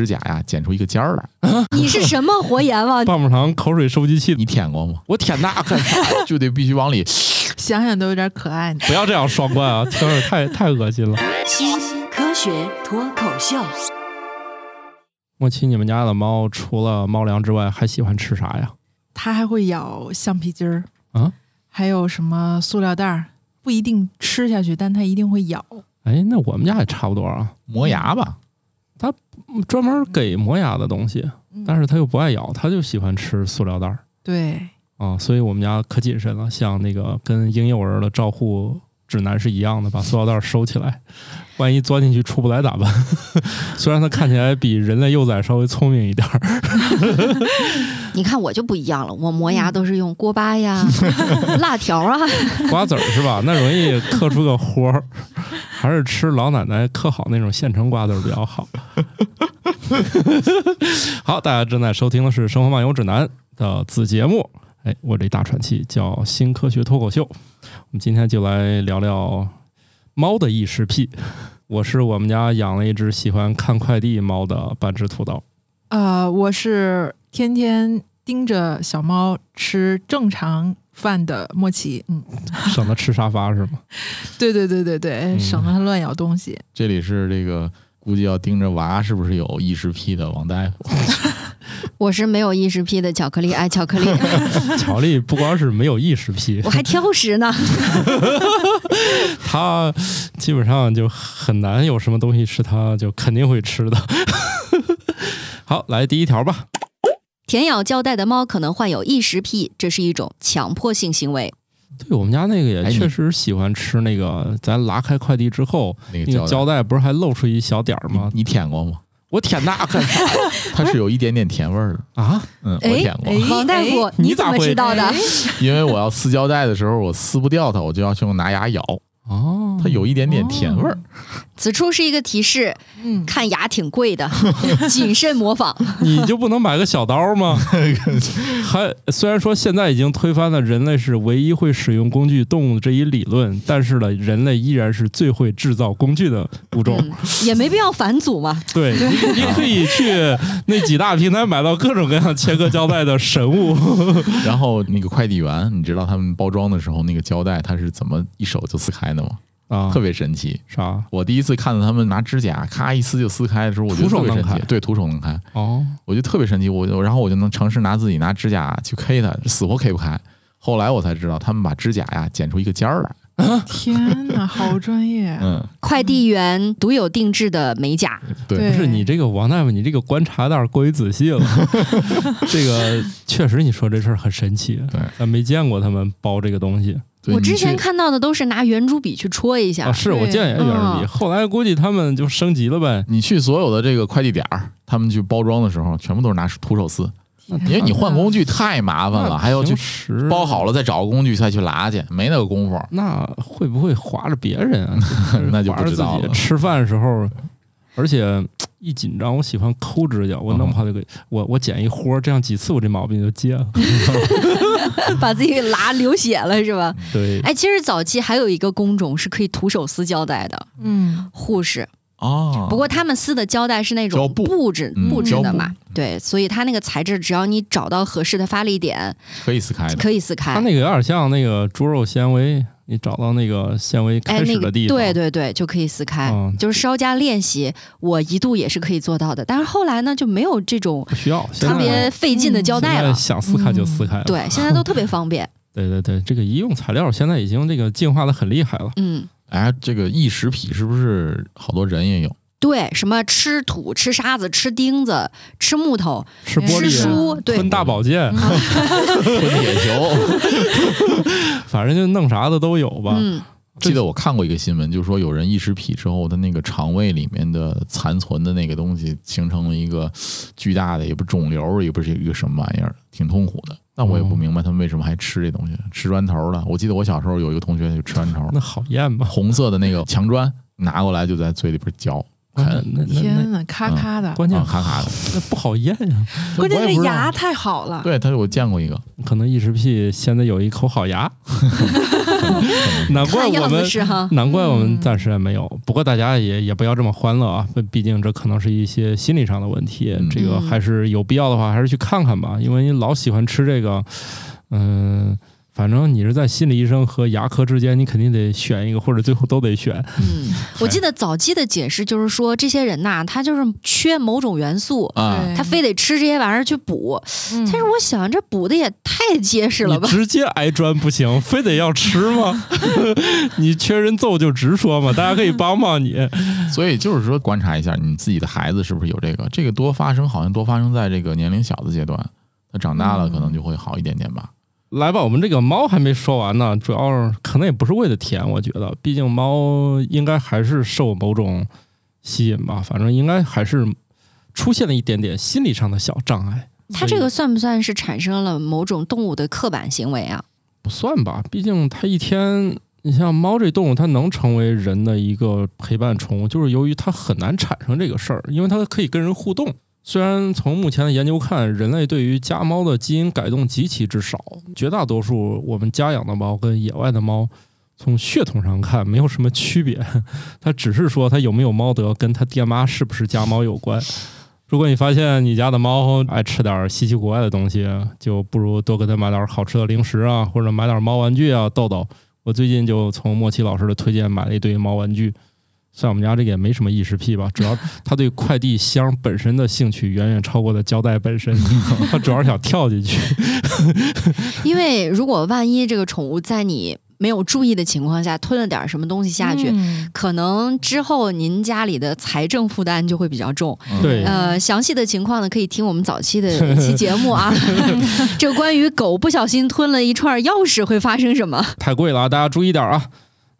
指甲呀剪出一个尖儿来。你是什么活阎王？棒棒糖口水收集器，你舔过吗？我舔那干啥？就得必须往里。想想都有点可爱。不要这样双关啊，听着太太恶心了。新科学脱口秀。莫奇，你们家的猫除了猫粮之外，还喜欢吃啥呀？它还会咬橡皮筋儿啊，还有什么塑料袋儿，不一定吃下去，但它一定会咬。哎，那我们家也差不多啊，磨牙吧，它专门给磨牙的东西，但是它又不爱咬，它就喜欢吃塑料袋儿。对，啊，所以我们家可谨慎了，像那个跟婴幼儿的照护指南是一样的，把塑料袋收起来，万一钻进去出不来咋办？虽然它看起来比人类幼崽稍微聪明一点儿。你看我就不一样了，我磨牙都是用锅巴呀、辣条啊、瓜子儿是吧？那容易磕出个豁儿，还是吃老奶奶磕好那种现成瓜子儿比较好。好，大家正在收听的是《生活漫游指南》的子节目。哎，我这大喘气叫《新科学脱口秀》。我们今天就来聊聊猫的异食癖。我是我们家养了一只喜欢看快递猫的半只土豆。呃，我是天天盯着小猫吃正常饭的莫奇。嗯，省得吃沙发是吗？对对对对对，省得它乱咬东西。这里是这个估计要盯着娃是不是有异食癖的王大夫。我是没有异食癖的巧克力，爱巧克力。巧克力不光是没有异食癖，我还挑食呢。他基本上就很难有什么东西是他就肯定会吃的。好，来第一条吧。舔咬胶带的猫可能患有异食癖，这是一种强迫性行为。对我们家那个也确实喜欢吃那个，咱拉开快递之后，那那个胶带不是还露出一小点儿吗？你舔过吗？我舔那干啥 它是有一点点甜味儿的。啊？嗯，我哎舔过哎，王大夫，你你怎么咋会知道的？因为我要撕胶带的时候，我撕不掉它，我就要用拿牙咬，哦，它有一点点甜味儿。此处是一个提示，嗯，看牙挺贵的，谨慎模仿。你就不能买个小刀吗？还虽然说现在已经推翻了人类是唯一会使用工具动物这一理论，但是呢，人类依然是最会制造工具的物种。嗯，也没必要返祖嘛。对你，你可以去那几大平台买到各种各样切割胶带的神物。然后那个快递员，你知道他们包装的时候那个胶带它是怎么一手就撕开的吗？啊，特别神奇。啥？我第一次看到他们拿指甲咔一撕就撕开的时候，我觉得徒手能开特别神奇。对，徒手能开，哦，我觉得特别神奇。我就然后我就能尝试拿自己拿指甲去 K 它，死活 K 不开。后来我才知道，他们把指甲呀剪出一个尖儿来。天哪，好专业。嗯，快递员独有定制的美甲，对，对不是你这个王大夫，你这个观察有点过于仔细了。这个确实，你说这事儿很神奇，对，咱没见过他们包这个东西对我之前看到的都是拿圆珠笔去戳一下啊。。是我见也圆珠笔，嗯后来估计他们就升级了呗。你去所有的这个快递点儿，他们去包装的时候，全部都是拿徒手撕，因为你换工具太麻烦了，还要去包好了再找个工具再去拉去，没那个功夫。那会不会划着别人啊？那就不知道了吃饭的时候，而且一紧张，我喜欢抠指甲，我弄不好就给我我剪一豁儿，这样几次我这毛病就戒了。把自己给拉流血了是吧？对，哎，其实早期还有一个工种是可以徒手撕胶带的，嗯，护士。哦，不过他们撕的胶带是那种布布质嗯布制的嘛胶，对，所以它那个材质，只要你找到合适的发力点，可以撕开。可以撕开。它那个有点像那个猪肉纤维，你找到那个纤维哎，开始的地方，对对对，就可以撕开，嗯就是稍加练习，我一度也是可以做到的。但是后来呢，就没有这种不需要，现特别费劲的胶带了现在。想撕开就撕开了。对，现在都特别方便。对对对，这个医用材料现在已经这个进化的很厉害了。嗯，哎，这个异食癖是不是好多人也有？对，什么吃土、吃沙子、吃钉子、吃木头、吃吃玻璃，书，对吞，大宝剑，吞铁球。反正就弄啥的都有吧。嗯，记得我看过一个新闻，就是说有人异食癖之后，他那个肠胃里面的残存的那个东西形成了一个巨大的，也不是肿瘤，也不是一个什么玩意儿，挺痛苦的。那我也不明白他们为什么还吃这东西，吃砖头了。我记得我小时候有一个同学就吃砖头，那好咽吧？红色的那个墙砖拿过来就在嘴里边嚼，那啃那那天哪，咔咔的，关键啊咔咔的。那不好咽呀。关键是牙太好了。对他，我见过一个，可能异食癖现在有一口好牙，可 难怪我们是哈。难怪我们嗯暂时也没有。不过大家也也不要这么欢乐啊，毕竟这可能是一些心理上的问题。嗯这个嗯还是有必要的话，还是去看看吧。因为你老喜欢吃这个，嗯、反正你是在心理医生和牙科之间，你肯定得选一个，或者最后都得选。嗯，我记得早期的解释就是说，这些人呐，他就是缺某种元素，啊，他非得吃这些玩意儿去补。嗯但是我想，这补的也太结实了吧？你直接挨砖不行，非得要吃吗？你缺人揍就直说嘛，大家可以帮帮你。所以就是说，观察一下你自己的孩子是不是有这个，这个多发生，好像多发生在这个年龄小的阶段，他长大了嗯可能就会好一点点吧。来吧，我们这个猫还没说完呢，主要是可能也不是为了舔，我觉得，毕竟猫应该还是受某种吸引吧，反正应该还是出现了一点点心理上的小障碍。它这个算不算是产生了某种动物的刻板行为啊？不算吧，毕竟它一天，你像猫这动物，它能成为人的一个陪伴宠物，就是由于它很难产生这个事儿，因为它可以跟人互动。虽然从目前的研究看，人类对于家猫的基因改动极其之少，绝大多数我们家养的猫跟野外的猫，从血统上看没有什么区别，它只是说它有没有猫德跟它爹妈是不是家猫有关。如果你发现你家的猫爱吃点稀奇古怪的东西，就不如多给它买点好吃的零食啊，或者买点猫玩具啊逗逗。我最近就从莫奇老师的推荐买了一堆猫玩具。虽然我们家这个也没什么异食癖吧，主要他对快递箱本身的兴趣远远超过了胶带本身，他主要是想跳进去。因为如果万一这个宠物在你没有注意的情况下吞了点什么东西下去，嗯可能之后您家里的财政负担就会比较重。嗯对呃，详细的情况呢，可以听我们早期的一期节目啊。这个关于狗不小心吞了一串钥匙会发生什么？太贵了啊，大家注意点啊！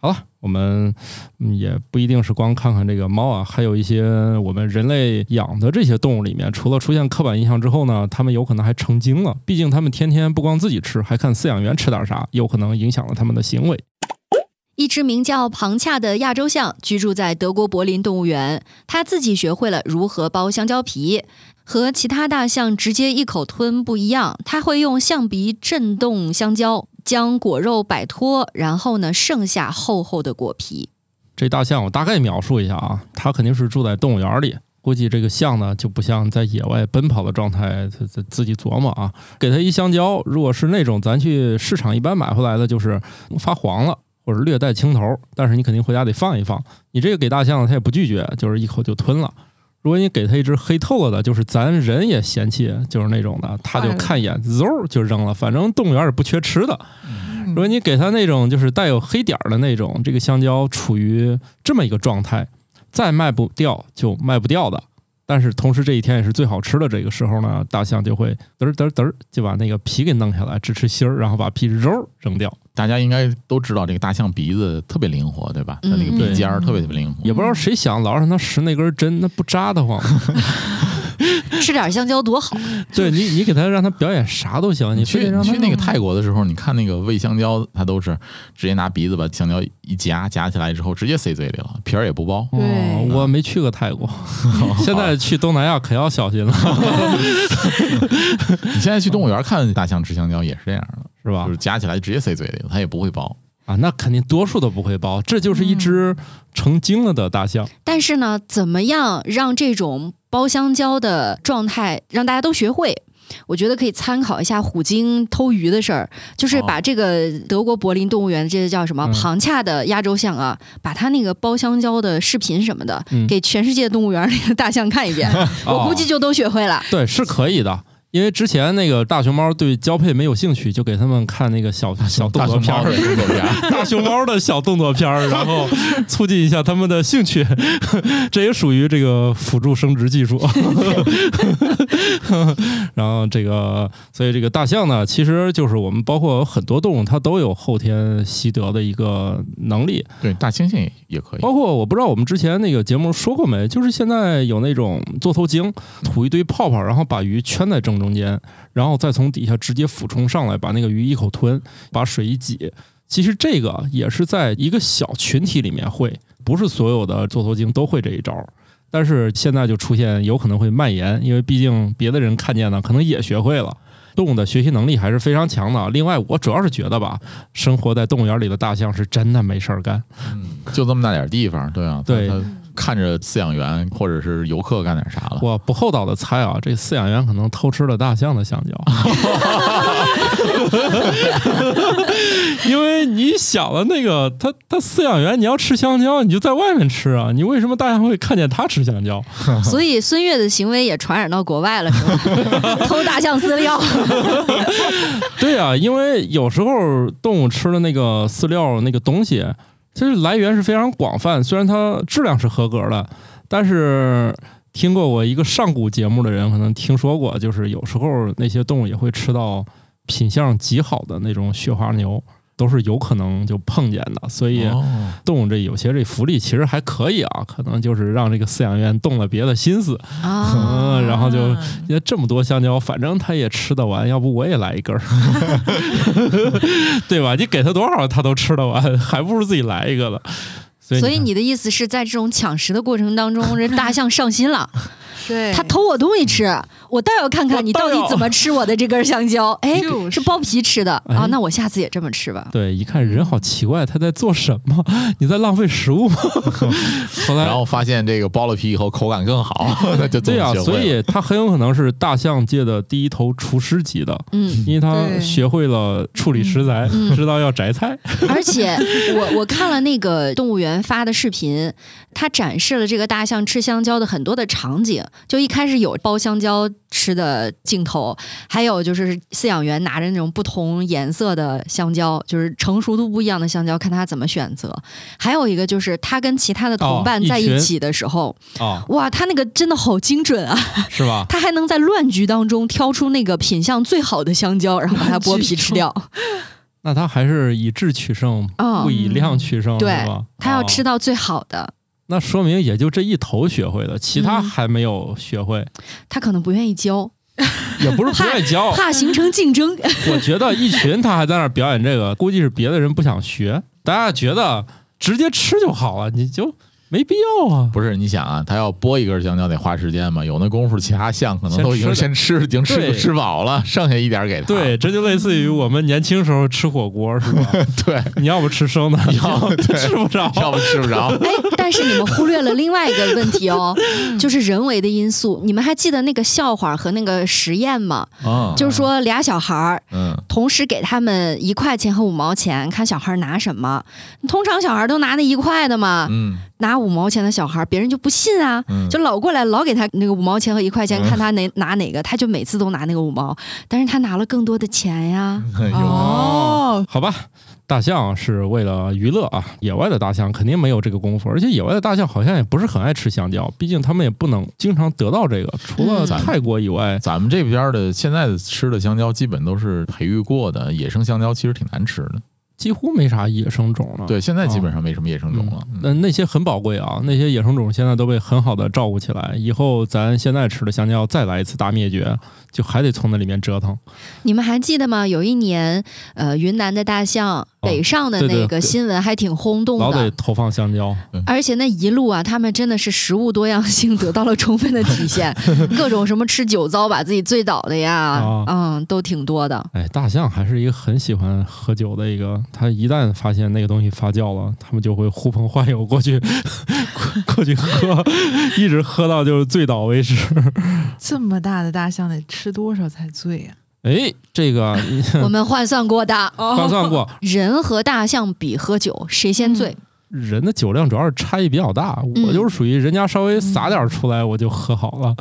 好了，我们也不一定是光看看这个猫啊，还有一些我们人类养的这些动物里面，除了出现刻板印象之后呢，它们有可能还成精了。毕竟它们天天不光自己吃，还看饲养员吃点啥，有可能影响了它们的行为。一只名叫庞恰的亚洲象居住在德国柏林动物园，它自己学会了如何剥香蕉皮。和其他大象直接一口吞不一样，它会用象鼻震动香蕉，将果肉摆脱，然后呢，剩下厚厚的果皮。这大象我大概描述一下啊，它肯定是住在动物园里。估计这个象呢，就不像在野外奔跑的状态，它它自己琢磨啊。给它一香蕉，如果是那种咱去市场一般买回来的，就是发黄了或者略带青头，但是你肯定回家得放一放。你这个给大象，它也不拒绝，就是一口就吞了。如果你给它一只黑透了的，就是咱人也嫌弃，就是那种的，它就看一眼，嗖就扔了。反正动物园也不缺吃的。如果你给它那种就是带有黑点儿的那种，这个香蕉处于这么一个状态，再卖不掉就卖不掉的。但是同时这一天也是最好吃的这个时候呢，大象就会嘚儿嘚儿嘚儿就把那个皮给弄下来，只吃芯儿，然后把皮肉扔掉。大家应该都知道，这个大象鼻子特别灵活，对吧？它那个嗯鼻尖儿特别特别灵活。也不知道谁想老让它拾那根针，那不扎得慌吗？吃点香蕉多好！对你，你给他让他表演啥都行，你去去那个泰国的时候，你看那个喂香蕉，他都是直接拿鼻子把香蕉一夹，夹起来之后直接塞嘴里了，皮儿也不剥。我没去过泰国，现在去东南亚可要小心了，你现在去动物园看大象吃香蕉也是这样的，是吧就是？夹起来直接塞嘴里了，它也不会剥。啊，那肯定多数都不会包，这就是一只成精了的大象。但是呢，怎么样让这种包香蕉的状态让大家都学会？我觉得可以参考一下虎鲸偷鱼的事儿，就是把这个德国柏林动物园这个叫什么嗯庞恰的亚洲象啊，把它那个包香蕉的视频什么的，嗯给全世界动物园里的大象看一遍，我估计就都学会了。对，是可以的。因为之前那个大熊猫对交配没有兴趣，就给他们看那个小小动作片儿，动作片儿，大熊猫的小动作片儿，然后促进一下他们的兴趣，这也属于这个辅助生殖技术。然后这个，所以这个大象呢，其实就是我们包括很多动物，它都有后天习得的一个能力。对，大猩猩也也可以。包括我不知道我们之前那个节目说过没，就是现在有那种座头鲸吐一堆泡泡，然后把鱼圈在正中间，然后再从底下直接俯冲上来，把那个鱼一口吞，把水一挤。其实这个也是在一个小群体里面会，不是所有的座头鲸都会这一招。但是现在就出现有可能会蔓延，因为毕竟别的人看见呢，可能也学会了。动物的学习能力还是非常强的。另外，我主要是觉得吧，生活在动物园里的大象是真的没事儿干。嗯，就这么大点地方，对啊，对看着饲养员或者是游客干点啥了，我不厚道的猜啊，这饲养员可能偷吃了大象的香蕉，因为你想的那个他他饲养员你要吃香蕉，你就在外面吃啊，你为什么大象会看见他吃香蕉？所以孙悦的行为也传染到国外了，是吧？偷大象饲料，对啊，因为有时候动物吃的那个饲料那个东西，其实来源是非常广泛，虽然它质量是合格的，但是听过我一个上古节目的人可能听说过，就是有时候那些动物也会吃到品相极好的那种雪花牛，都是有可能就碰见的，所以。哦动物这有些这福利其实还可以啊，可能就是让这个饲养员动了别的心思，啊，嗯，然后就因为这么多香蕉，反正他也吃得完，要不我也来一根儿，对吧？你给他多少他都吃得完，还不如自己来一个了。所以所以你的意思是在这种抢食的过程当中，这大象上心了，对，它偷我东西吃，我倒要看看你到底怎么吃我的这根香蕉。哎，就是是剥皮吃的哎啊，那我下次也这么吃吧。对一看人好奇怪，他在做什么？你在浪费食物吗？后来然后发现这个剥了皮以后口感更好，那就对啊、所以他很有可能是大象界的第一头厨师级的，嗯，因为他学会了处理食材，嗯知道要摘菜。而且我我看了那个动物园发的视频，他展示了这个大象吃香蕉的很多的场景。就一开始有剥香蕉吃的镜头，还有就是饲养员拿着那种不同颜色的香蕉，就是成熟度不一样的香蕉，看他怎么选择。还有一个就是他跟其他的同伴在一起的时候，啊，哇，他那个真的好精准啊！是吧？他还能在乱局当中挑出那个品相最好的香蕉，然后把它剥皮吃掉。那他还是以质取胜，嗯不以量取胜，对吧？他要吃哦到最好的，那说明也就这一头学会了，其他嗯还没有学会，他可能不愿意教，也不是不愿意教。怕形成竞争。我觉得一群他还在那儿表演这个，估计是别的人不想学，大家觉得直接吃就好了，你就没必要啊。不是你想啊，他要剥一根香蕉得花时间嘛，有那功夫，其他象可能都已经先先吃，已经吃吃饱了，剩下一点给他。对，这就类似于我们年轻时候吃火锅，是吧？对，你要不吃生的，要不吃不着。要不吃不着。哎，但是你们忽略了另外一个问题哦，就是人为的因素。你们还记得那个笑话和那个实验吗？嗯，就是说俩小孩儿嗯，同时给他们一块钱和五毛钱，看小孩拿什么。通常小孩都拿那一块的嘛，嗯拿五毛钱的小孩，别人就不信啊，嗯，就老过来老给他那个五毛钱和一块钱，嗯看他哪拿哪个，他就每次都拿那个五毛，但是他拿了更多的钱呀。有哦，好吧，大象是为了娱乐啊，野外的大象肯定没有这个功夫，而且野外的大象好像也不是很爱吃香蕉，毕竟他们也不能经常得到这个，除了嗯泰国以外，咱们这边的现在吃的香蕉基本都是培育过的，野生香蕉其实挺难吃的。几乎没啥野生种了。对，现在基本上没什么野生种了。嗯那那些很宝贵啊，那些野生种现在都被很好的照顾起来。以后咱现在吃的香蕉再来一次大灭绝，就还得从那里面折腾。你们还记得吗？有一年，呃，云南的大象北上的那个新闻还挺轰动的老得的，投放香蕉，而且那一路啊，他们真的是食物多样性得到了充分的体现，各种什么吃酒糟把自己醉倒的呀，啊嗯，都挺多的。哎，大象还是一个很喜欢喝酒的一个，它一旦发现那个东西发酵了，他们就会呼朋唤友过去过 过去喝，一直喝到就是醉倒为止。这么大的大象得吃多少才醉啊？哎，这个 我们换算过的，换算过，人和大象比喝酒，谁先醉？人的酒量主要是差异比较大，嗯。我就是属于人家稍微撒点出来我就喝好了，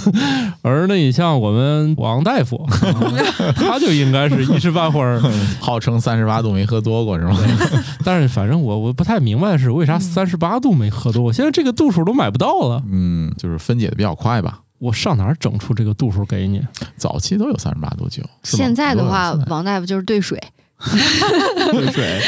而那你像我们王大夫，他就应该是一时半会儿，号称三十八度没喝多过是吗？但是反正我我不太明白的是为啥三十八度没喝多，我现在这个度数都买不到了，嗯，就是分解的比较快吧。我上哪儿整出这个度数给你？早期都有三十八度酒，现在的话王大夫就是兑水，兑水，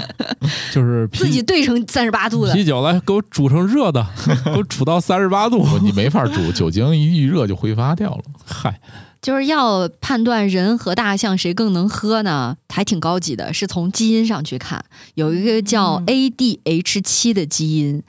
就是自己兑成三十八度的。啤酒来给我煮成热的，给我煮到三十八度，你没法煮，酒精一遇热就挥发掉了。嗨，就是要判断人和大象谁更能喝呢，还挺高级的，是从基因上去看，有一个叫嗯 ADH 七的基因。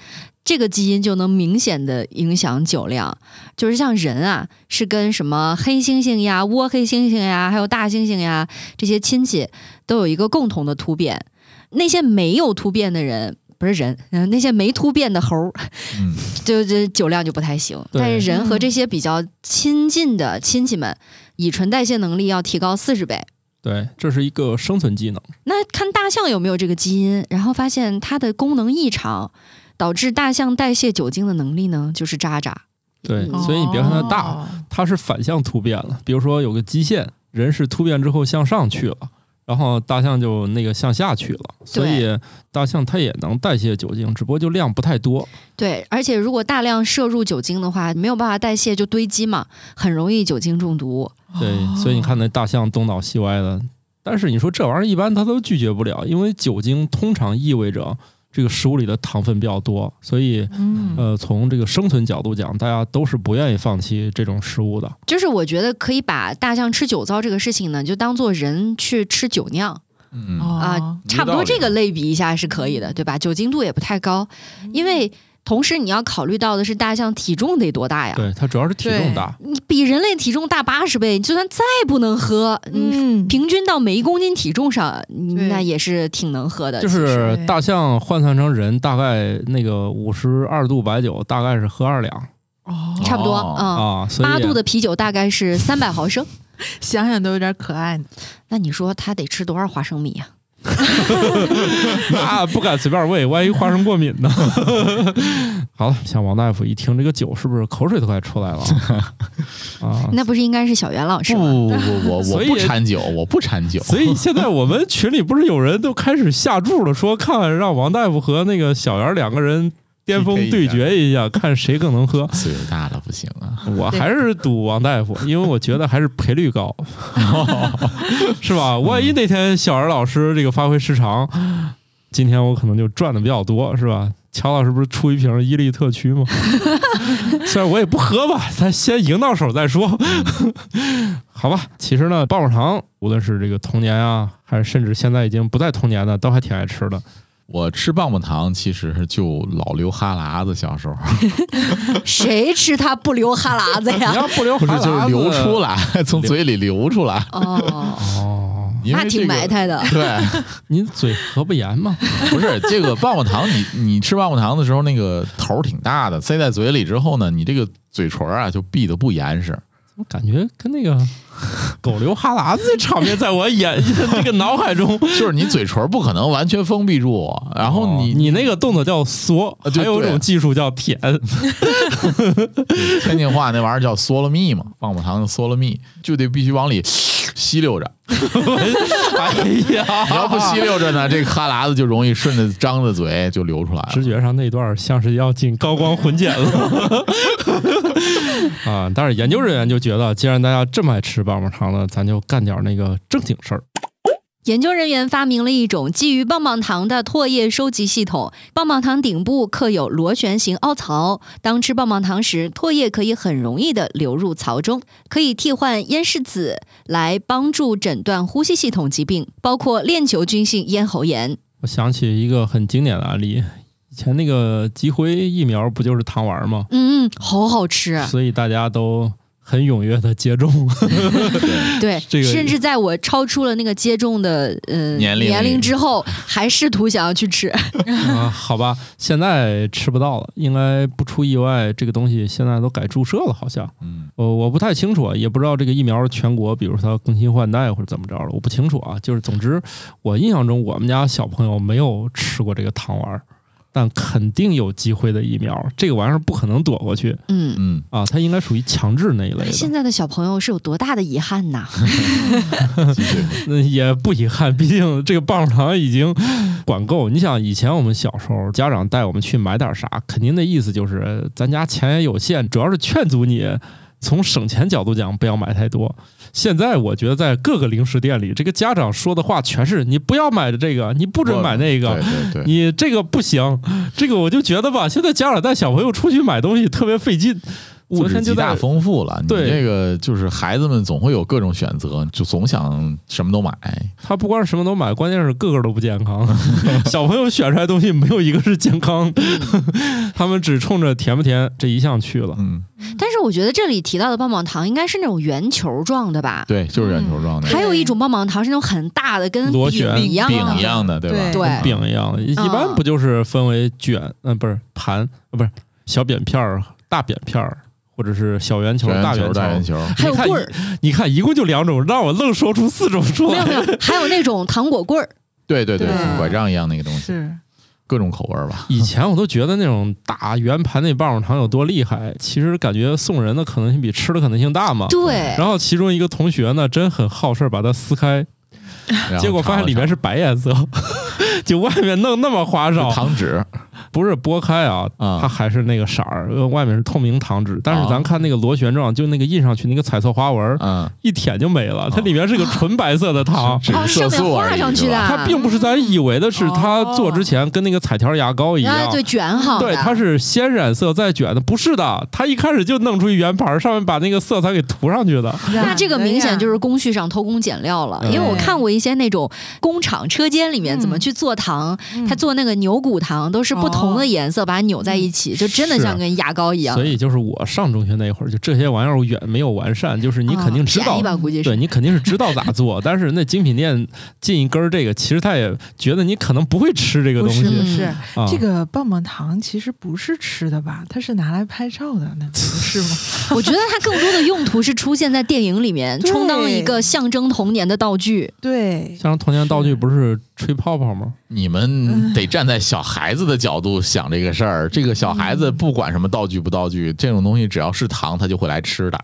这个基因就能明显的影响酒量。就是像人啊，是跟什么黑猩猩呀、倭黑猩猩呀，还有大猩猩呀这些亲戚都有一个共同的突变。那些没有突变的人，不是人，嗯、那些没突变的猴儿，嗯，就这酒量就不太行。但是人和这些比较亲近的亲戚们，乙醇代谢能力要提高四十倍。对，这是一个生存技能。那看大象有没有这个基因，然后发现它的功能异常，导致大象代谢酒精的能力呢就是渣渣。对，嗯所以你别看它大，哦它是反向突变了。比如说有个基线，人是突变之后向上去了，然后大象就那个向下去了。所以大象它也能代谢酒精，只不过就量不太多。对，而且如果大量摄入酒精的话，没有办法代谢就堆积嘛，很容易酒精中毒。对，所以你看那大象东倒西歪的。但是你说这玩意儿一般它都拒绝不了，因为酒精通常意味着这个食物里的糖分比较多，所以嗯，呃，从这个生存角度讲，大家都是不愿意放弃这种食物的。就是我觉得可以把大象吃酒糟这个事情呢，就当做人去吃酒酿。嗯。啊、哦。差不多这个类比一下是可以的，对吧？酒精度也不太高，因为同时你要考虑到的是大象体重得多大呀？对，它主要是体重大。你比人类体重大八十倍，你就算再不能喝，嗯，嗯，平均到每一公斤体重上，那也是挺能喝的。就是大象换算成人，大概那个五十二度白酒大概是喝二两哦，差不多，哦嗯，啊，八度的啤酒大概是三百毫升。想想都有点可爱。那你说他得吃多少花生米呀、那不敢随便喂，万一花生过敏呢？好了，像王大夫一听这个酒，是不是口水都快出来了啊？那不是应该是小袁老师不吗？不不，我我不掺酒，我不掺酒。所以现在我们群里不是有人都开始下注了，说看让王大夫和那个小袁两个人巅峰对决一下，看谁更能喝。岁数大了不行啊，我还是赌王大夫，因为我觉得还是赔率高，是吧？万一那天小儿老师这个发挥失常，今天我可能就赚的比较多，是吧？乔老师不是出一瓶伊利特曲吗？虽然我也不喝吧，咱先赢到手再说。好吧，其实呢，棒棒糖无论是这个童年啊，还是甚至现在已经不在童年的，都还挺爱吃的。我吃棒棒糖其实就老流哈喇子，小时候 谁吃它不流哈喇子呀你呀？要不流不是哈喇子就是流出来，从嘴里流出来，哦，哦，那挺埋汰的。对，您嘴合不严吗？不是这个棒棒糖，你你吃棒棒糖的时候，那个头儿挺大的，塞在嘴里之后呢，你这个嘴唇啊就闭得不严实。我感觉跟那个 狗流哈喇子的场面在我眼那 个脑海中。就是你嘴唇不可能完全封闭住，然后你、哦你那个动作叫嗦，啊对还有一种技术叫舔。天津话那玩意儿叫嗦了蜜嘛，棒棒糖的嗦了蜜就得必须往里吸溜着，哎呀，你要不吸溜着呢，这个哈喇子就容易顺着张着嘴就流出来了。直觉上那段像是要进高光混剪了 啊！但是研究人员就觉得，既然大家这么爱吃棒棒糖呢，咱就干点那个正经事儿。研究人员发明了一种基于棒棒糖的唾液收集系统，棒棒糖顶部刻有螺旋形凹槽，当吃棒棒糖时，唾液可以很容易地流入槽中，可以替换咽拭子来帮助诊断呼吸系统疾病，包括链球菌性咽喉炎。我想起一个很经典的案例，以前那个吉辉疫苗不就是糖丸吗？嗯嗯，好好吃。所以大家都很踊跃的接种。对，这个甚至在我超出了那个接种的呃年龄年龄之后，还试图想要去吃。啊，好吧，现在吃不到了，应该不出意外，这个东西现在都改注射了，好像。嗯，呃，我不太清楚，也不知道这个疫苗全国，比如说它更新换代或者怎么着了，我不清楚啊。就是总之，我印象中我们家小朋友没有吃过这个糖丸儿，但肯定有机会的疫苗，这个玩意儿不可能躲过去嗯，嗯，啊，它应该属于强制那一类的。现在的小朋友是有多大的遗憾呐？那 也不遗憾，毕竟这个棒棒糖已经管够。你想，以前我们小时候，家长带我们去买点啥，肯定的意思就是咱家钱也有限，主要是劝阻你从省钱角度讲不要买太多。现在我觉得在各个零食店里，这个家长说的话全是你不要买的这个，你不准买那个对。对对，你这个不行，这个我就觉得吧，现在家长带小朋友出去买东西特别费劲，物质极大丰富了。你对这个就是孩子们总会有各种选择，就总想什么都买。他不光是什么都买，关键是个个都不健康。小朋友选出来的东西没有一个是健康，他们只冲着甜不甜这一项去了。嗯，但是我觉得这里提到的棒棒糖应该是那种圆球状的吧？对，就是圆球状的还有一种棒棒糖是那种很大的，跟螺旋饼一样饼的一样的，对吧？对对饼一样的，一般不就是分为卷，嗯、不是盘，呃，不是小扁片儿、大扁片儿，或者是小圆球、大圆球、大圆球，还有棍儿，你看，一共就两种，让我愣说出四种出来。没有没有，还有那种糖果棍儿。对对对，拐杖一样那个东西，是。各种口味吧。以前我都觉得那种大圆盘那棒棒糖有多厉害，其实感觉送人的可能性比吃的可能性大嘛。对，然后其中一个同学呢，真很好事儿，把它撕开，结果发现里面是白颜色，就外面弄那么花哨。糖纸不是剥开啊，啊。它还是那个色儿，呃外面是透明糖纸，但是啊。咱看那个螺旋状，就那个印上去那个彩色花纹，嗯，一舔就没了，它里面是个纯白色的糖。是面画上去的，它并不是咱以为的是它哦做之前跟那个彩条牙膏一样，啊，对，卷好，对，它是先染色再卷的，不是的，它一开始就弄出一圆盘，上面把那个色彩给涂上去的。那这个明显就是工序上偷工减料了，嗯因为我看过一些那种工厂车间里面嗯。怎么去做糖，嗯。他做那个牛骨糖都是不同的颜色把它扭在一起，就真的像跟牙膏一样。所以就是我上中学那会儿，就这些玩意儿远没有完善，就是你肯定知道。对你肯定是知道咋做，但是那精品店进一根儿这个，其实他也觉得你可能不会吃这个东西是不是啊。这个棒棒糖其实不是吃的吧？它是拿来拍照的，那不是吗？我觉得它更多的用途是出现在电影里面，充当一个象征童年的道具。对，象征童年道具不是吹泡泡吗？你们得站在小孩子的角度想这个事儿。这个小孩子不管什么道具不道具，这种东西只要是糖，他就会来吃的。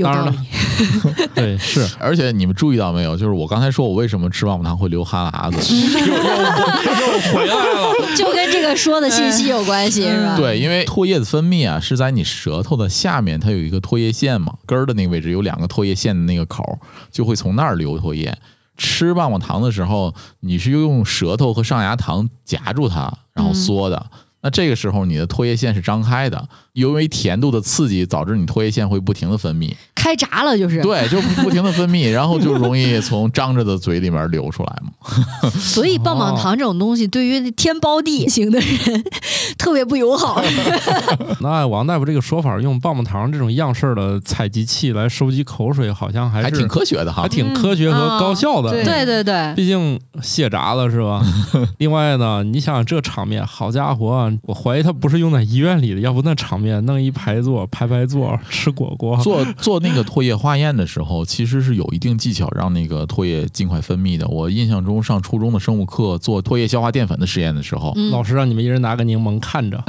有道理当然了，对，是而且你们注意到没有？就是我刚才说我为什么吃棒棒糖会流哈喇子，又 又又回来了。就跟这个说的信息有关系，是吧？对，因为唾液的分泌啊是在你舌头的下面，它有一个唾液腺嘛，根儿的那个位置有两个唾液腺的那个口儿，就会从那儿流唾液。吃棒棒糖的时候，你是用舌头和上牙膛夹住它，然后缩的。那这个时候，你的唾液腺是张开的，因为甜度的刺激，导致你唾液腺会不停的分泌，开闸了就是。对，就不停的分泌，然后就容易从张着的嘴里面流出来嘛。所以棒棒糖这种东西对于天包地型的人特别不友好。那王大夫这个说法，用棒棒糖这种样式儿的采集器来收集口水，好像还是还挺科学的哈还。挺科学和高效的。嗯对对对，毕竟卸闸了是吧？另外呢，你想想这场面，好家伙啊，我怀疑他不是用在医院里的，要不那场面弄一排座排排座吃果果，做做那个唾液化验的时候，其实是有一定技巧让那个唾液尽快分泌的。我印象中上初中的生物课做唾液消化淀粉的实验的时候，嗯。老师让你们一人拿个柠檬看着，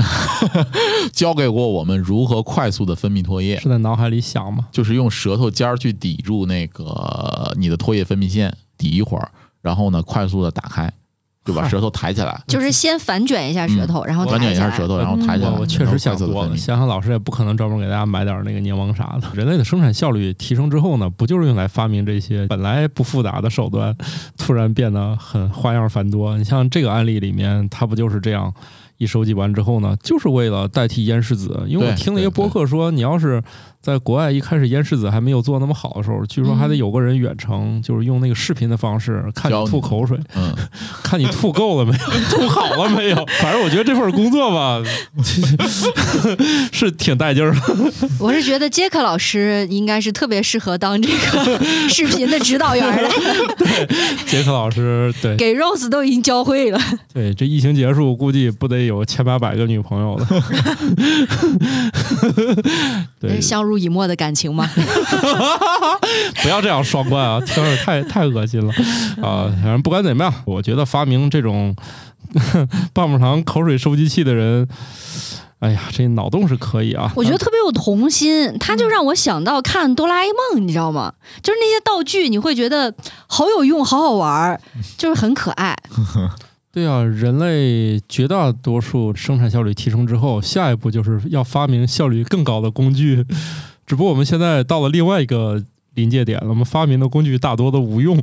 教给过我们如何快速的分泌唾液，是在脑海里想吗？就是用舌头尖儿去抵住那个你的唾液分泌腺，抵一会儿，然后呢快速的打开，就把舌头抬起来，就是 先反卷一下舌头，然后反卷一下舌头，然后抬起来。我我确实想多了，想想老师也不可能专门给大家买点那个柠檬啥的。人类的生产效率提升之后呢，不就是用来发明这些本来不复杂的手段，突然变得很花样繁多？你像这个案例里面，它不就是这样？一收集完之后呢，就是为了代替烟拭子。因为我听了一个播客说，你要是在国外一开始烟柿子还没有做那么好的时候，据说还得有个人远程，就是用那个视频的方式看你吐口水，嗯，看你吐够了没有，吐好了没有。反正我觉得这份工作吧，是挺带劲儿的。我是觉得杰克老师应该是特别适合当这个视频的指导员的，杰克老师，对给 Rose 都已经教会了。对，这疫情结束，估计不得有千八百个女朋友了。对，相濡以沫的感情吗，不要这样双关啊，听着太太恶心了啊！反正不管怎么样，我觉得发明这种 棒棒糖口水收集器的人，哎呀，这脑洞是可以啊。我觉得特别有童心，他就让我想到看哆啦 A 梦，你知道吗？就是那些道具，你会觉得好有用，好好玩儿，就是很可爱。对啊，人类绝大多数生产效率提升之后，下一步就是要发明效率更高的工具。只不过我们现在到了另外一个临界点了。我们发明的工具大多都无用。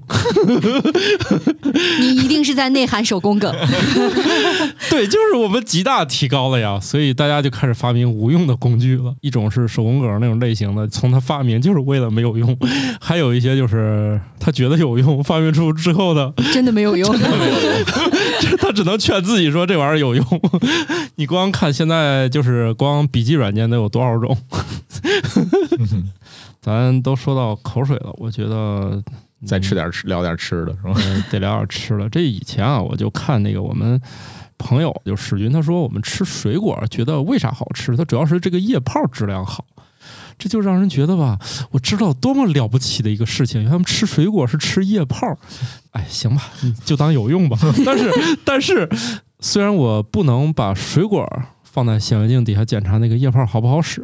你一定是在内涵手工梗。对，就是我们极大提高了呀，所以大家就开始发明无用的工具了。一种是手工梗那种类型的，从它发明就是为了没有用；还有一些就是他觉得有用，发明出之后的真的没有用，他只能劝自己说这玩意儿有用。你光看现在就是光笔记软件都有多少种？咱都说到口水了，我觉得再吃点吃，聊点吃的是吧？嗯，得聊点吃的。这以前啊，我就看那个我们朋友就史军，他说我们吃水果觉得为啥好吃？它主要是这个液泡质量好，这就让人觉得吧，我知道多么了不起的一个事情，他们吃水果是吃叶泡。哎，行吧，就当有用吧。但是，但是，虽然我不能把水果。放在显微镜底下检查那个液泡好不好使，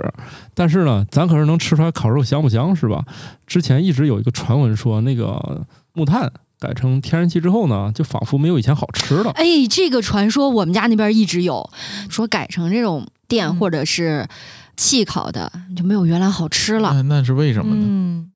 但是呢，咱可是能吃出来烤肉香不香，是吧？之前一直有一个传闻说，那个木炭改成天然气之后呢，就仿佛没有以前好吃了。哎，这个传说我们家那边一直有，说改成这种电或者是气烤的就没有原来好吃了。那那是为什么呢？嗯，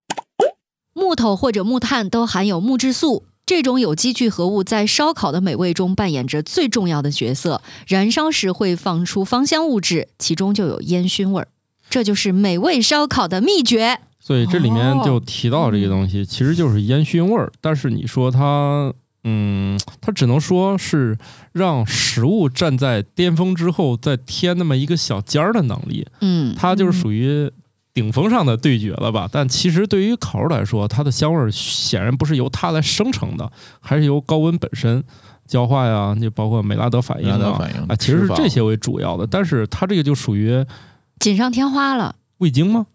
木头或者木炭都含有木质素。这种有机聚合物在烧烤的美味中扮演着最重要的角色，燃烧时会放出芳香物质，其中就有烟熏味儿，这就是美味烧烤的秘诀。所以这里面就提到这个东西，其实就是烟熏味儿。但是你说它，嗯，它只能说是让食物站在巅峰之后再添那么一个小尖儿的能力。嗯，它就是属于。顶峰上的对决了吧？但其实对于烤肉来说，它的香味显然不是由它来生成的，还是由高温本身焦化呀，就包括美拉德反应啊，啊，其实是这些为主要的。但是它这个就属于锦上添花了，味精吗？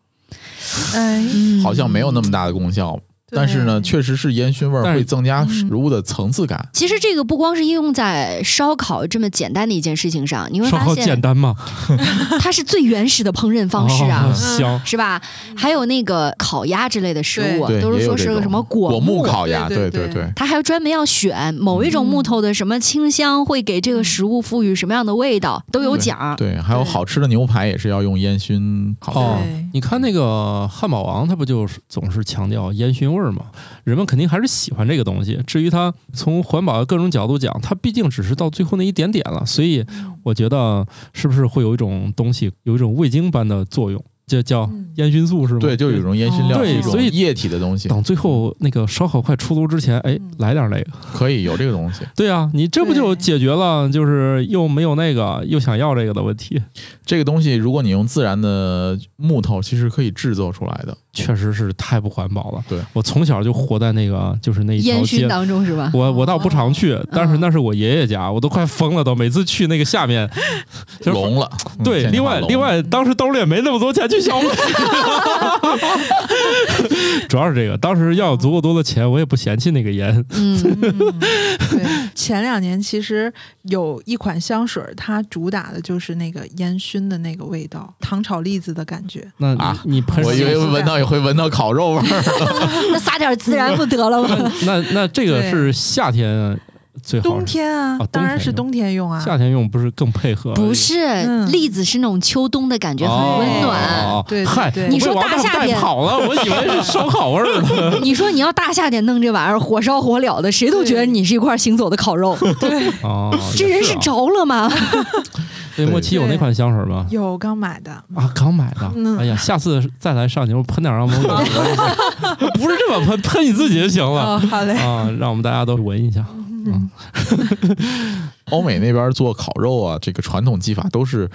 哎，好像没有那么大的功效。但是呢，确实是烟熏味儿会增加食物的层次感。其实这个不光是应用在烧烤这么简单的一件事情上，你会发现简单吗？它是最原始的烹饪方式啊，香是吧？还有那个烤鸭之类的食物，都是说是个什么果木烤鸭，对对对。它还专门要选某一种木头的什么清香，会给这个食物赋予什么样的味道，都有讲。对，还有好吃的牛排也是要用烟熏烤的。你看那个汉堡王，他不就是总是强调烟熏味儿吗？人们肯定还是喜欢这个东西。至于它从环保的各种角度讲，它毕竟只是到最后那一点点了。所以我觉得是不是会有一种东西，有一种味精般的作用？就叫烟熏素是吗？对，就有一种烟熏料，对，所以液体的东西。等最后那个烧烤快出炉之前，哎，来点那个，可以有这个东西。对啊，你这不就解决了就是又没有那个又想要这个的问题？这个东西如果你用自然的木头，其实可以制作出来的。确实是太不环保了。对我从小就活在那个就是那一条街当中是吧？我我倒不常去，但是那是我爷爷家，我都快疯了都。每次去那个下面 就聋了。对，另外另外当时兜里也没那么多钱去消费。主要是这个，当时要有足够多的钱，我也不嫌弃那个烟。嗯，对。前两年其实有一款香水，它主打的就是那个烟熏的那个味道，糖炒栗子的感觉。那啊，你喷，我以为闻到也会闻到烤肉味儿。那撒点孜然不得了吗？那那这个是夏天。最好冬天啊，当然是冬天用啊。夏天用不是更配合？不是，栗子是那种秋冬的感觉，很温暖。对，嗨，你说大夏天跑了，我以为是烧烤味儿呢。你说你要大夏天弄这玩意儿，火烧火燎的，谁都觉得你是一块行走的烤肉。对，哦，这人是着了吗？对，莫奇有那款香水吗？有，刚买的啊，刚买的。哎呀，下次再来上节目喷点让我们闻。不是这么喷，喷你自己就行了。好嘞啊，让我们大家都闻一下。嗯，欧美那边做烤肉啊，这个传统技法都是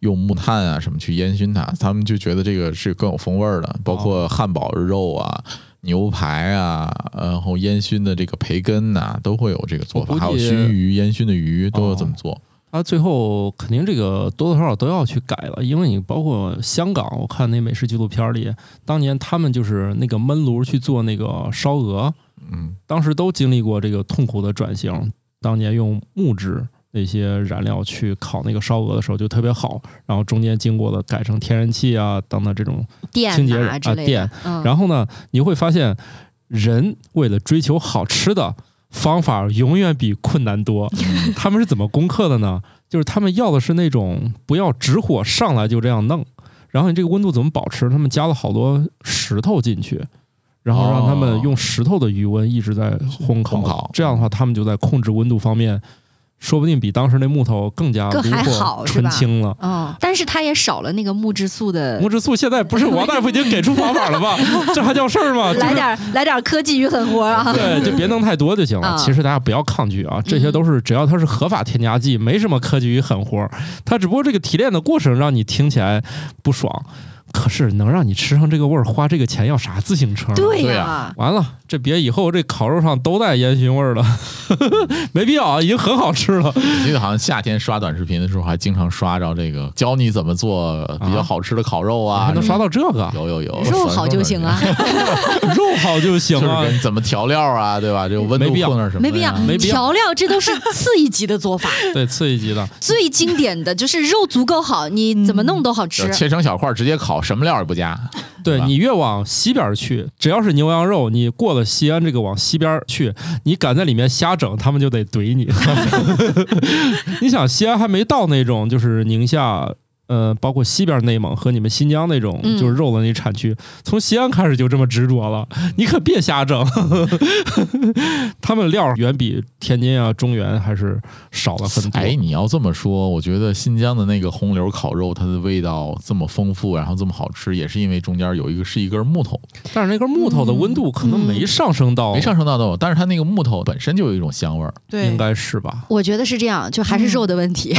用木炭啊什么去烟熏它，他们就觉得这个是更有风味儿的。包括汉堡肉啊、牛排啊，然后烟熏的这个培根呐，都会有这个做法。还有熏鱼、烟熏的鱼都要这么做。啊，最后肯定这个多多少少都要去改了，因为你包括香港，我看那美食纪录片里，当年他们就是那个焖炉去做那个烧鹅。嗯，当时都经历过这个痛苦的转型。当年用木质那些燃料去烤那个烧鹅的时候就特别好，然后中间经过了改成天然气啊等等这种清洁啊电，然后呢，你会发现人为了追求好吃的方法永远比困难多。他们是怎么攻克的呢？就是他们要的是那种不要直火上来就这样弄，然后你这个温度怎么保持？他们加了好多石头进去。然后让他们哦用石头的余温一直在烘烤，烘烤这样的话，他们就在控制温度方面，说不定比当时那木头更加更还炉火好纯青了。嗯，但是它也少了那个木质素的木。质素现在不是王大夫已经给出方法了吗？这还叫事儿吗？就是来点儿来点儿科技与狠活啊！对，就别弄太多就行了。啊其实大家不要抗拒啊，这些嗯都是只要它是合法添加剂，没什么科技与狠活儿，它只不过这个提炼的过程让你听起来不爽。可是能让你吃上这个味儿，花这个钱要啥自行车？对呀、啊完了，这别以后这烤肉上都带烟熏味儿了，没必要啊，已经很好吃了。我记得好像夏天刷短视频的时候，还经常刷着这个教你怎么做比较好吃的烤肉啊还，能刷到这个，有有有，肉好就行啊，肉好就行就是啊。怎么调料啊，对吧？这个温度没必要控制什么没必要，没必要调料这都是次一级的做法，对，次一级的，最经典的就是肉足够好，你怎么弄都好吃就。切成小块儿直接烤，什么料也不加。对你越往西边去，只要是牛羊肉，你过了西安这个往西边去，你敢在里面瞎整，他们就得怼你。你想，西安还没到那种就是宁夏。呃，包括西边内蒙和你们新疆那种嗯就是肉的那产区，从西安开始就这么执着了，你可别瞎整。他们料远比天津啊、中原还是少了很多。哎，你要这么说，我觉得新疆的那个红柳烤肉，它的味道这么丰富，然后这么好吃，也是因为中间有一个是一根木头，但是那根木头的温度可能没上升到，没上升到那种，但是它那个木头本身就有一种香味儿。对，应该是吧？我觉得是这样，就还是肉的问题。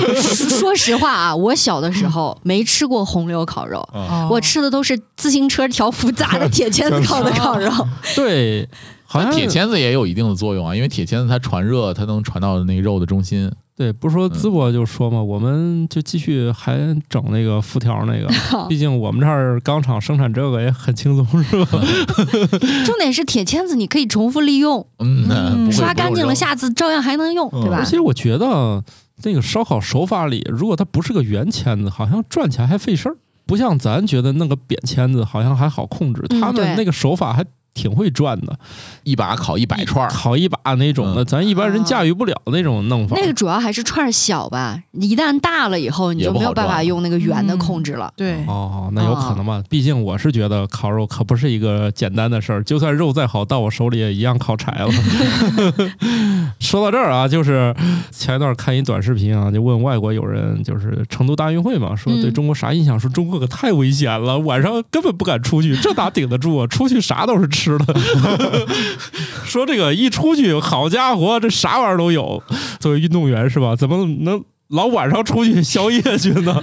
因为说说实话啊，我小的时候没吃过红柳烤肉，哦我吃的都是自行车条幅砸的铁签子烤的烤肉。对，好像铁签子也有一定的作用啊，因为铁签子它传热，它能传到那个肉的中心。对，不是说嗯淄博就说嘛，我们就继续还整那个 辐条那个，毕竟我们这儿钢厂生产这个也很轻松，是吧？重点是铁签子你可以重复利用，嗯，嗯刷干净了，下次照样还能用，嗯对吧而？且我觉得那个烧烤手法里，如果它不是个圆签子，好像转起来还费事儿，不像咱觉得弄个扁签子好像还好控制，他们那个手法还挺会转的，一把烤一百串儿，烤一把那种的，嗯咱一般人驾驭不了那种弄法。那个主要还是串儿小吧，一旦大了以后，你就没有办法用那个圆的嗯控制了。对，哦，那有可能吧？毕竟我是觉得烤肉可不是一个简单的事儿，就算肉再好，到我手里也一样烤柴了。说到这儿啊，就是前一段看一短视频啊，就问外国友人，就是成都大运会嘛，说对中国啥印象？说中国可太危险了，晚上根本不敢出去，这哪顶得住啊？出去啥都是吃的。说这个一出去，好家伙，这啥玩意儿都有。作为运动员是吧？怎么能老晚上出去宵夜去呢？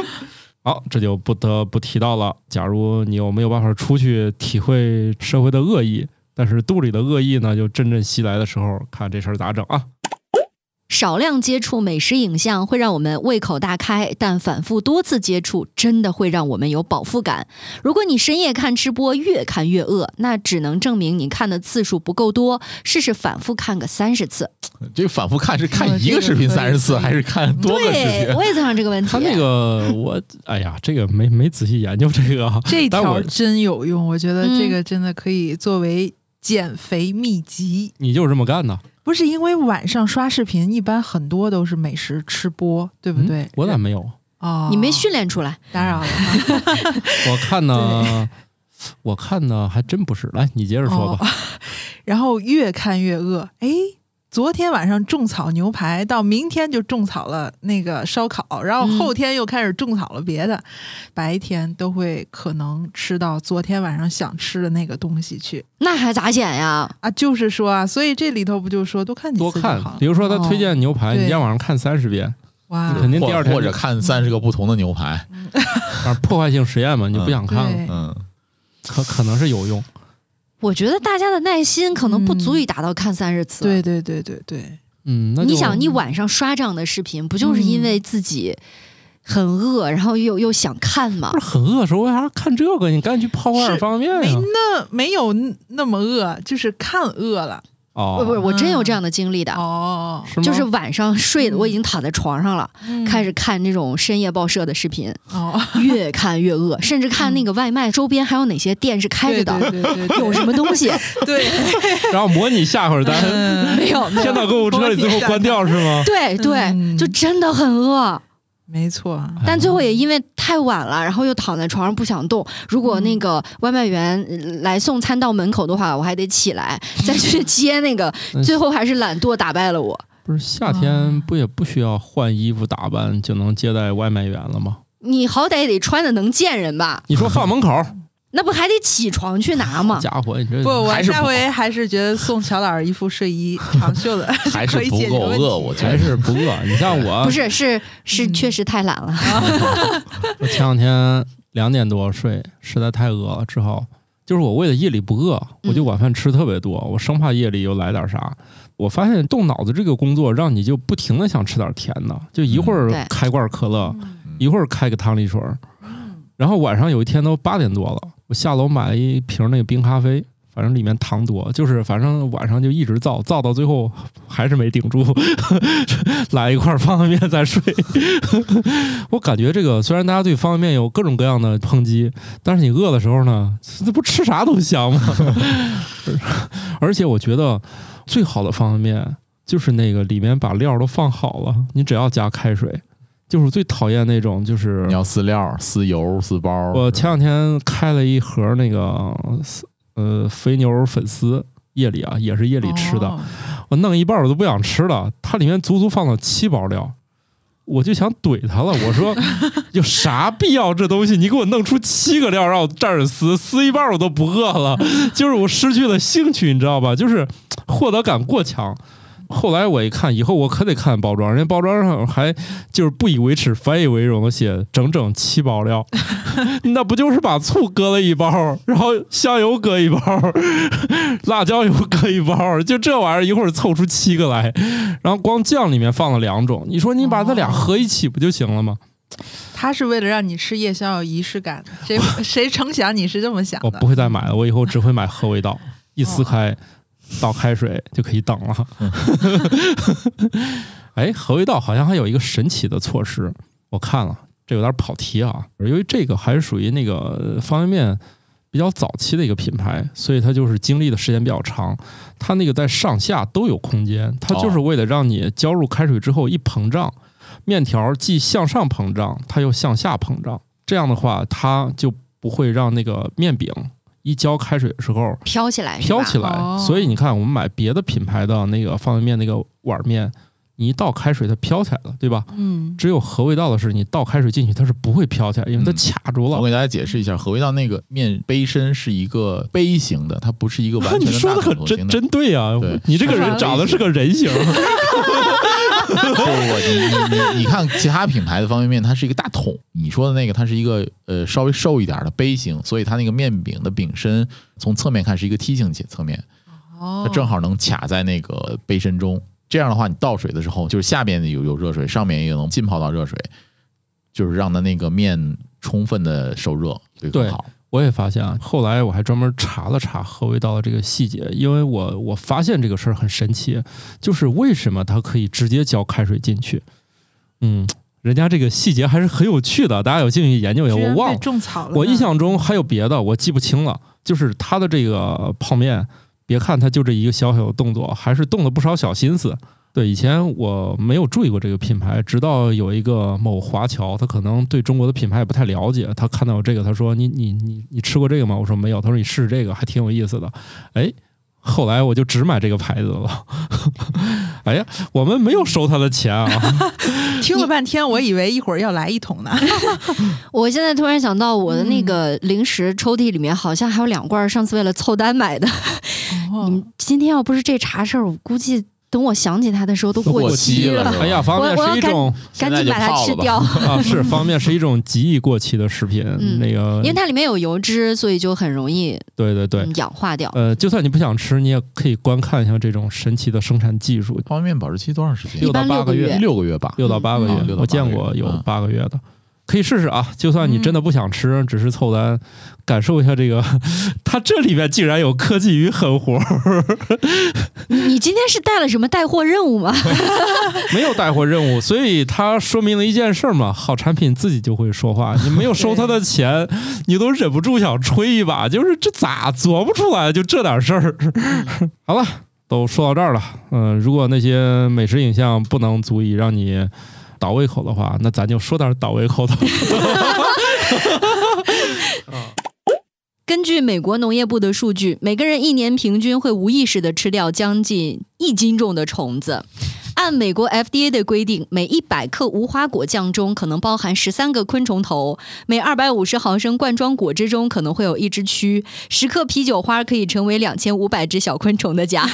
好，这就不得不提到了。假如你有没有办法出去体会社会的恶意，但是肚里的恶意呢，就阵阵袭来的时候，看这事儿咋整啊？少量接触美食影像会让我们胃口大开，但反复多次接触真的会让我们有饱腹感。如果你深夜看吃播，越看越饿，那只能证明你看的次数不够多。试试反复看个三十次。这个反复看是看哦一个视频三十次，还是看多个视对，频？我也在想这个问题。他那个我，哎呀，这个没没仔细研究这个啊。这但我条真有用，我觉得嗯这个真的可以作为减肥秘籍。你就是这么干的，不是因为晚上刷视频，一般很多都是美食吃播，对不对嗯？我咋没有？哦，你没训练出来，打扰了哈。我看呢，我看呢，还真不是。来，你接着说吧。哦 然后越看越饿，哎，昨天晚上种草牛排，到明天就种草了那个烧烤，然后嗯后天又开始种草了别的，白天都会可能吃到昨天晚上想吃的那个东西去那还咋减呀？啊。就是说啊，所以这里头不就说多看几多看比如说他推哦荐牛排，你今天晚上看三十遍，哇你，肯定第二天或或者看三十个不同的牛排，反正破坏性实验嘛，你不想看了，嗯，可可能是有用。我觉得大家的耐心可能不足以达到看三十次。对对对对对，嗯，你想，你晚上刷这样的视频，不就是因为自己很饿，然后又又想看吗不？是很饿的时候，为啥看这个？你赶紧去泡碗方便面没！那没有那么饿，就是看饿了哦，不不是，我真有这样的经历的。哦？就是晚上睡我已经躺在床上了，嗯。开始看这种深夜报社的视频，哦，越看越饿，甚至看那个外卖周边还有哪些店是开着的，有什么东西？对，然后模拟下会儿单，嗯。没有？先到购物车里，最后关掉是吗？对对，嗯。就真的很饿。没错，但最后也因为太晚了，然后又躺在床上不想动。如果那个外卖员呃来送餐到门口的话，我还得起来再去接那个。嗯最后还是懒惰打败了我。不是夏天不也不需要换衣服打扮就能接待外卖员了吗？你好歹也得穿的能见人吧？你说放门口，那不还得起床去拿吗？家伙，你这不，我还是不下回还是觉得送乔老师一副睡衣长袖的 还是不够饿，我觉还得是不饿。你像我不，是，是是，嗯确实太懒了。我前两天两点多睡，实在太饿了，之后就是我为了夜里不饿，我就晚饭吃特别多，我生怕夜里又来点啥。我发现动脑子这个工作让你就不停的想吃点甜的，就一会儿开罐可乐，嗯一会儿开个汤力水，然后晚上有一天都八点多了，下楼买了一瓶那个冰咖啡，反正里面糖多，就是反正晚上就一直造，造到最后还是没顶住，来一块方便面再睡。我感觉这个虽然大家对方便面有各种各样的抨击，但是你饿的时候呢，这不吃啥都香吗？而且我觉得最好的方便面就是那个里面把料都放好了，你只要加开水。就是我最讨厌那种，就是你要撕料、撕油、撕包。我前两天开了一盒那个呃肥牛粉丝，夜里啊也是夜里吃的，哦我弄一半我都不想吃了，它里面足足放了七包料，我就想怼他了，我说 有啥必要这东西？你给我弄出七个料让我站着撕，撕一半我都不饿了，就是我失去了兴趣，你知道吧？就是获得感过强。后来我一看，以后我可得看包装，人家包装上还就是不以为耻，反以为荣的写整整七包料，那不就是把醋搁了一包，然后香油搁一包，辣椒油搁一包，就这玩意儿一会儿凑出七个来，然后光酱里面放了两种，你说你把它俩合一起不就行了吗？他是为了让你吃夜宵有仪式感，谁 谁成想你是这么想的我不？会再买了，我以后只会买合味道，一撕开倒开水就可以等了。哎，合味道好像还有一个神奇的措施，我看了，这有点跑题啊。由于这个还是属于那个呃方便面比较早期的一个品牌，所以它就是经历的时间比较长。它那个在上下都有空间，它就是为了让你浇入开水之后一膨胀，面条既向上膨胀，它又向下膨胀。这样的话，它就不会让那个面饼一浇开水的时候飘起来，飘起来。哦所以你看，我们买别的品牌的那个方便面那个碗面，你一倒开水它飘起来了，对吧？嗯，只有合味道的是，你倒开水进去它是不会飘起来，因为它嗯卡住了。我给大家解释一下，合味道那个面杯身是一个杯形的，它不是一个完全 你说大的很真。真对啊对！你这个人长得是个人形，不不不，你你你你看其他品牌的方便面，它是一个大桶，你说的那个它是一个呃稍微瘦一点的杯形，所以它那个面饼的饼身从侧面看是一个梯形切侧面，哦它正好能卡在那个杯身中。这样的话，你倒水的时候，就是下面有有热水，上面也能浸泡到热水，就是让它那个面充分的受热，对更对好。我也发现啊，后来我还专门查了查合味道的这个细节，因为我我发现这个事儿很神奇，就是为什么它可以直接浇开水进去？嗯，人家这个细节还是很有趣的，大家有兴趣研究一下。我忘了，种草了。我印象中还有别的，我记不清了。就是它的这个泡面，别看它就这一个小小的动作，还是动了不少小心思。对，以前我没有注意过这个品牌，直到有一个某华侨，他可能对中国的品牌也不太了解，他看到这个，他说：“你你你你吃过这个吗？”我说：“没有。”他说：“你试试这个，还挺有意思的。”哎，后来我就只买这个牌子了。哎呀，我们没有收他的钱啊！听了半天，我以为一会儿要来一桶呢。我现在突然想到，我的那嗯个零食抽屉里面好像还有两罐，上次为了凑单买的。哦你们今天要不是这茬事儿，我估计等我想起它的时候都都过期期了哎呀，方便面是一种赶紧把它吃掉。啊，是方便面是一种极易过期的食品。嗯那个因为它里面有油脂，所以就很容易对对对，嗯氧化掉。呃，就算你不想吃，你也可以观看一下这种神奇的生产技术，方便面保质期多长时间？六到八个月，六个月吧。六到八个月，我见过有嗯八个月的，可以试试啊。就算你真的不想吃，只是凑单，感受一下这个，它这里面竟然有科技与狠活儿，你 你今天是带了什么带货任务吗？没有带货任务，所以它说明了一件事儿嘛，好产品自己就会说话。你没有收他的钱，你都忍不住想吹一把，就是这咋琢磨出来就这点事儿？好了，都说到这儿了，嗯、如果那些美食影像不能足以让你。倒胃口的话，那咱就说点倒胃口的。根据美国农业部的数据，每个人一年平均会无意识的吃掉将近一斤重的虫子。按美国 FDA 的规定，每一百克无花果酱中可能包含十三个昆虫头，每二百五十毫升罐装果汁中可能会有一只蛆，十克啤酒花可以成为两千五百只小昆虫的家。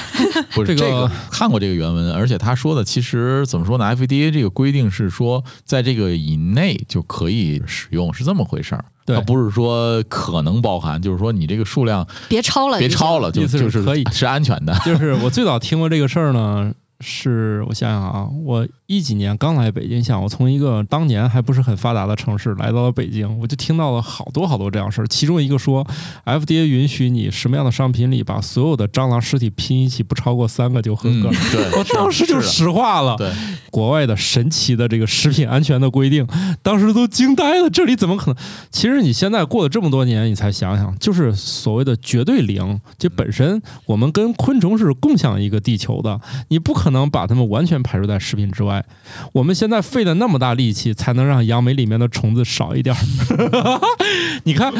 不是这个这个看过这个原文，而且他说的其实怎么说呢？FDA 这个规定是说，在这个以内就可以使用，是这么回事儿。对它不是说可能包含，就是说你这个数量别超了，别超了，就意思是就是可以是安全的。就是我最早听过这个事儿呢，是我想想啊，我一几年刚来北京，想我从一个当年还不是很发达的城市来到了北京，我就听到了好多好多这样事儿。其中一个说，FDA 允许你什么样的商品里把所有的蟑螂尸体拼一起，不超过三个就合格。我当时就石化了，对，国外的神奇的这个食品安全的规定，当时都惊呆了。这里怎么可能？其实你现在过了这么多年，你才想想，就是所谓的绝对零，就本身我们跟昆虫是共享一个地球的，你不可能把它们完全排除在食品之外。我们现在费了那么大力气，才能让杨梅里面的虫子少一点儿。你看，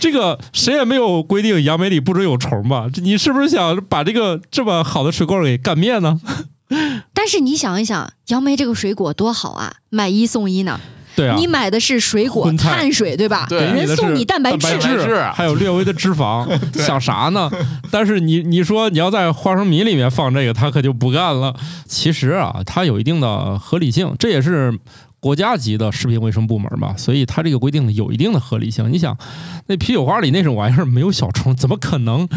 这个谁也没有规定杨梅里不准有虫吧？你是不是想把这个这么好的水果给干灭呢？但是你想一想，杨梅这个水果多好啊，买一送一呢。对啊，你买的是水果碳水，对吧？对人送你蛋白质。蛋白质还有略微的脂肪，想啥呢？但是你你说你要在花生米里面放这个，他可就不干了。其实啊，它有一定的合理性，这也是国家级的食品卫生部门嘛，所以它这个规定有一定的合理性。你想，那啤酒花里那种玩意儿没有小虫，怎么可能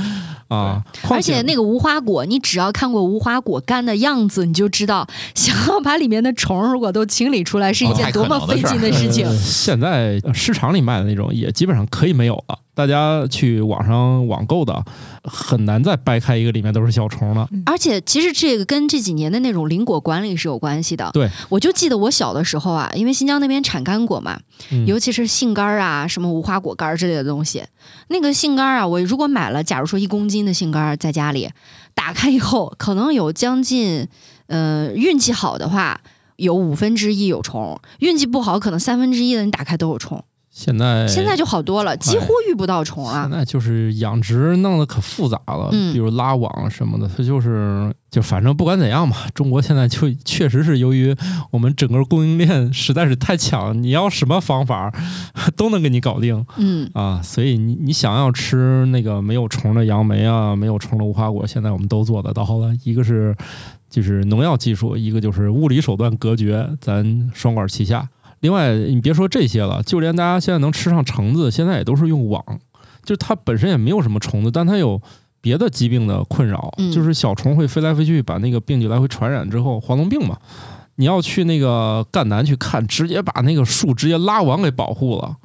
啊？况而且那个无花果，你只要看过无花果干的样子，你就知道，想要把里面的虫如果都清理出来，是一件多么费劲的事情。呃现在呃市场里卖的那种也基本上可以没有了，大家去网上网购的很难再掰开一个里面都是小虫了。而且其实这个跟这几年的那种林果管理是有关系的。对，我就记得我小的时候啊，因为新疆那边产干果嘛，嗯尤其是杏干儿啊、什么无花果干儿之类的东西。那个杏干儿啊，我如果买了，假如说一公斤的杏干儿在家里，打开以后，可能有将近，呃，运气好的话。有五分之一有虫，运气不好，可能三分之一的你打开都有虫。现在现在就好多了，几乎遇不到虫了现。在就是养殖弄得可复杂了，嗯比如拉网什么的，它就是就反正不管怎样吧，中国现在就确实是由于我们整个供应链实在是太强，你要什么方法 都能给你搞定嗯，啊，所以你你想要吃那个没有虫的杨梅啊，没有虫的无花果，现在我们都做得到了，一个是就是农药技术，一个就是物理手段隔绝，咱双管齐下。另外，你别说这些了，就连大家现在能吃上橙子，现在也都是用网，就它本身也没有什么虫子，但它有别的疾病的困扰，嗯。就是小虫会飞来飞去，把那个病菌来回传染之后，黄龙病嘛。你要去那个赣南去看，直接把那个树直接拉网给保护了，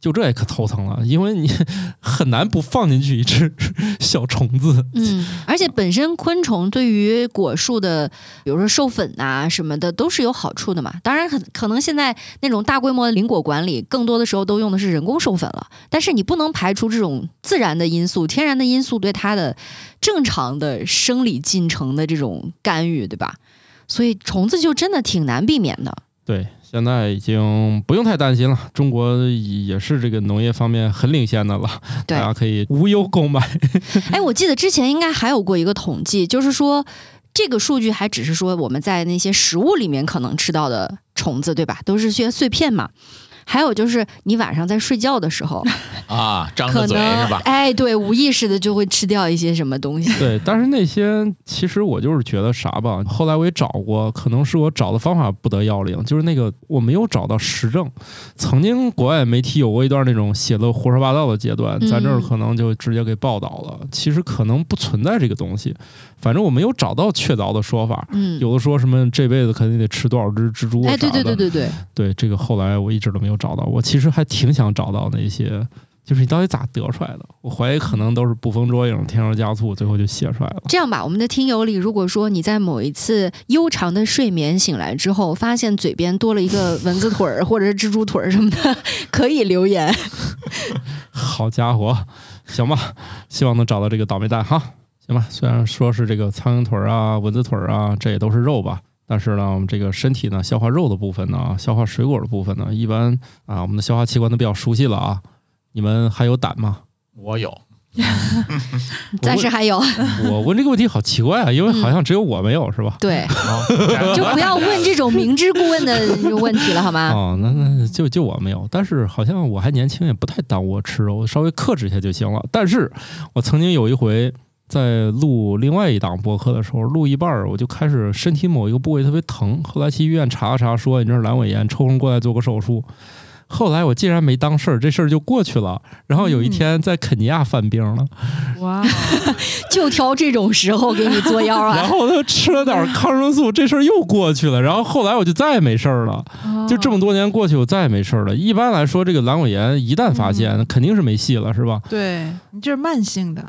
就这也可头疼了，因为你 很难不放进去一只 小虫子。嗯，而且本身昆虫对于果树的，比如说授粉啊什么的，都是有好处的嘛。当然很可能现在那种大规模的林果管理，更多的时候都用的是人工授粉了。但是你不能排除这种自然的因素、天然的因素对它的正常的生理进程的这种干预，对吧？所以虫子就真的挺难避免的。对，现在已经不用太担心了，中国也是这个农业方面很领先的了，大家可以无忧购买。哎，我记得之前应该还有过一个统计，就是说这个数据还只是说我们在那些食物里面可能吃到的虫子，对吧？都是些碎片嘛。还有就是你晚上在睡觉的时候，啊，张嘴能是吧？哎，对，无意识的就会吃掉一些什么东西。对，但是那些其实我就是觉得啥吧，后来我也找过，可能是我找的方法不得要领，就是那个我没有找到实证。曾经国外媒体有过一段那种写的胡说八道的阶段，咱这儿嗯可能就直接给报道了。其实可能不存在这个东西，反正我没有找到确凿的说法。嗯，有的说什么这辈子肯定得吃多少只蜘蛛啊哎，对对对对对，对，这个后来我一直都没有找到。我其实还挺想找到那些，就是你到底咋得出来的？我怀疑可能都是捕风捉影、添油加醋，最后就写出来了。这样吧，我们的听友里，如果说你在某一次悠长的睡眠醒来之后，发现嘴边多了一个蚊子腿儿或者是蜘蛛腿儿什么的，可以留言。好家伙，行吧，希望能找到这个倒霉蛋哈。行吧，虽然说是这个苍蝇腿儿啊、蚊子腿儿啊，这也都是肉吧，但是呢，我们这个身体呢，消化肉的部分呢，消化水果的部分呢，一般啊，我们的消化器官都比较熟悉了啊。你们还有胆吗？我有，暂时还有，我问这个问题好奇怪啊，因为好像只有我没有，是吧？对，就不要问这种明知故问的问题了，好吗？哦，那那就就我没有，但是好像我还年轻，也不太耽误我吃肉，稍微克制一下就行了。但是我曾经有一回在录另外一档播客的时候，录一半儿我就开始身体某一个部位特别疼，后来去医院查了查，说你这是阑尾炎，抽空过来做个手术。后来我竟然没当事儿，这事儿就过去了。然后有一天在肯尼亚犯病了，哇，就挑这种时候给你作妖啊 然啊！后他吃了点抗生素，这事儿又过去了。然后后来我就再也没事儿了。就这么多年过去，我再也没事儿了。一般来说，这个阑尾炎一旦发现，那肯定是没戏了，是吧？对你这是慢性的，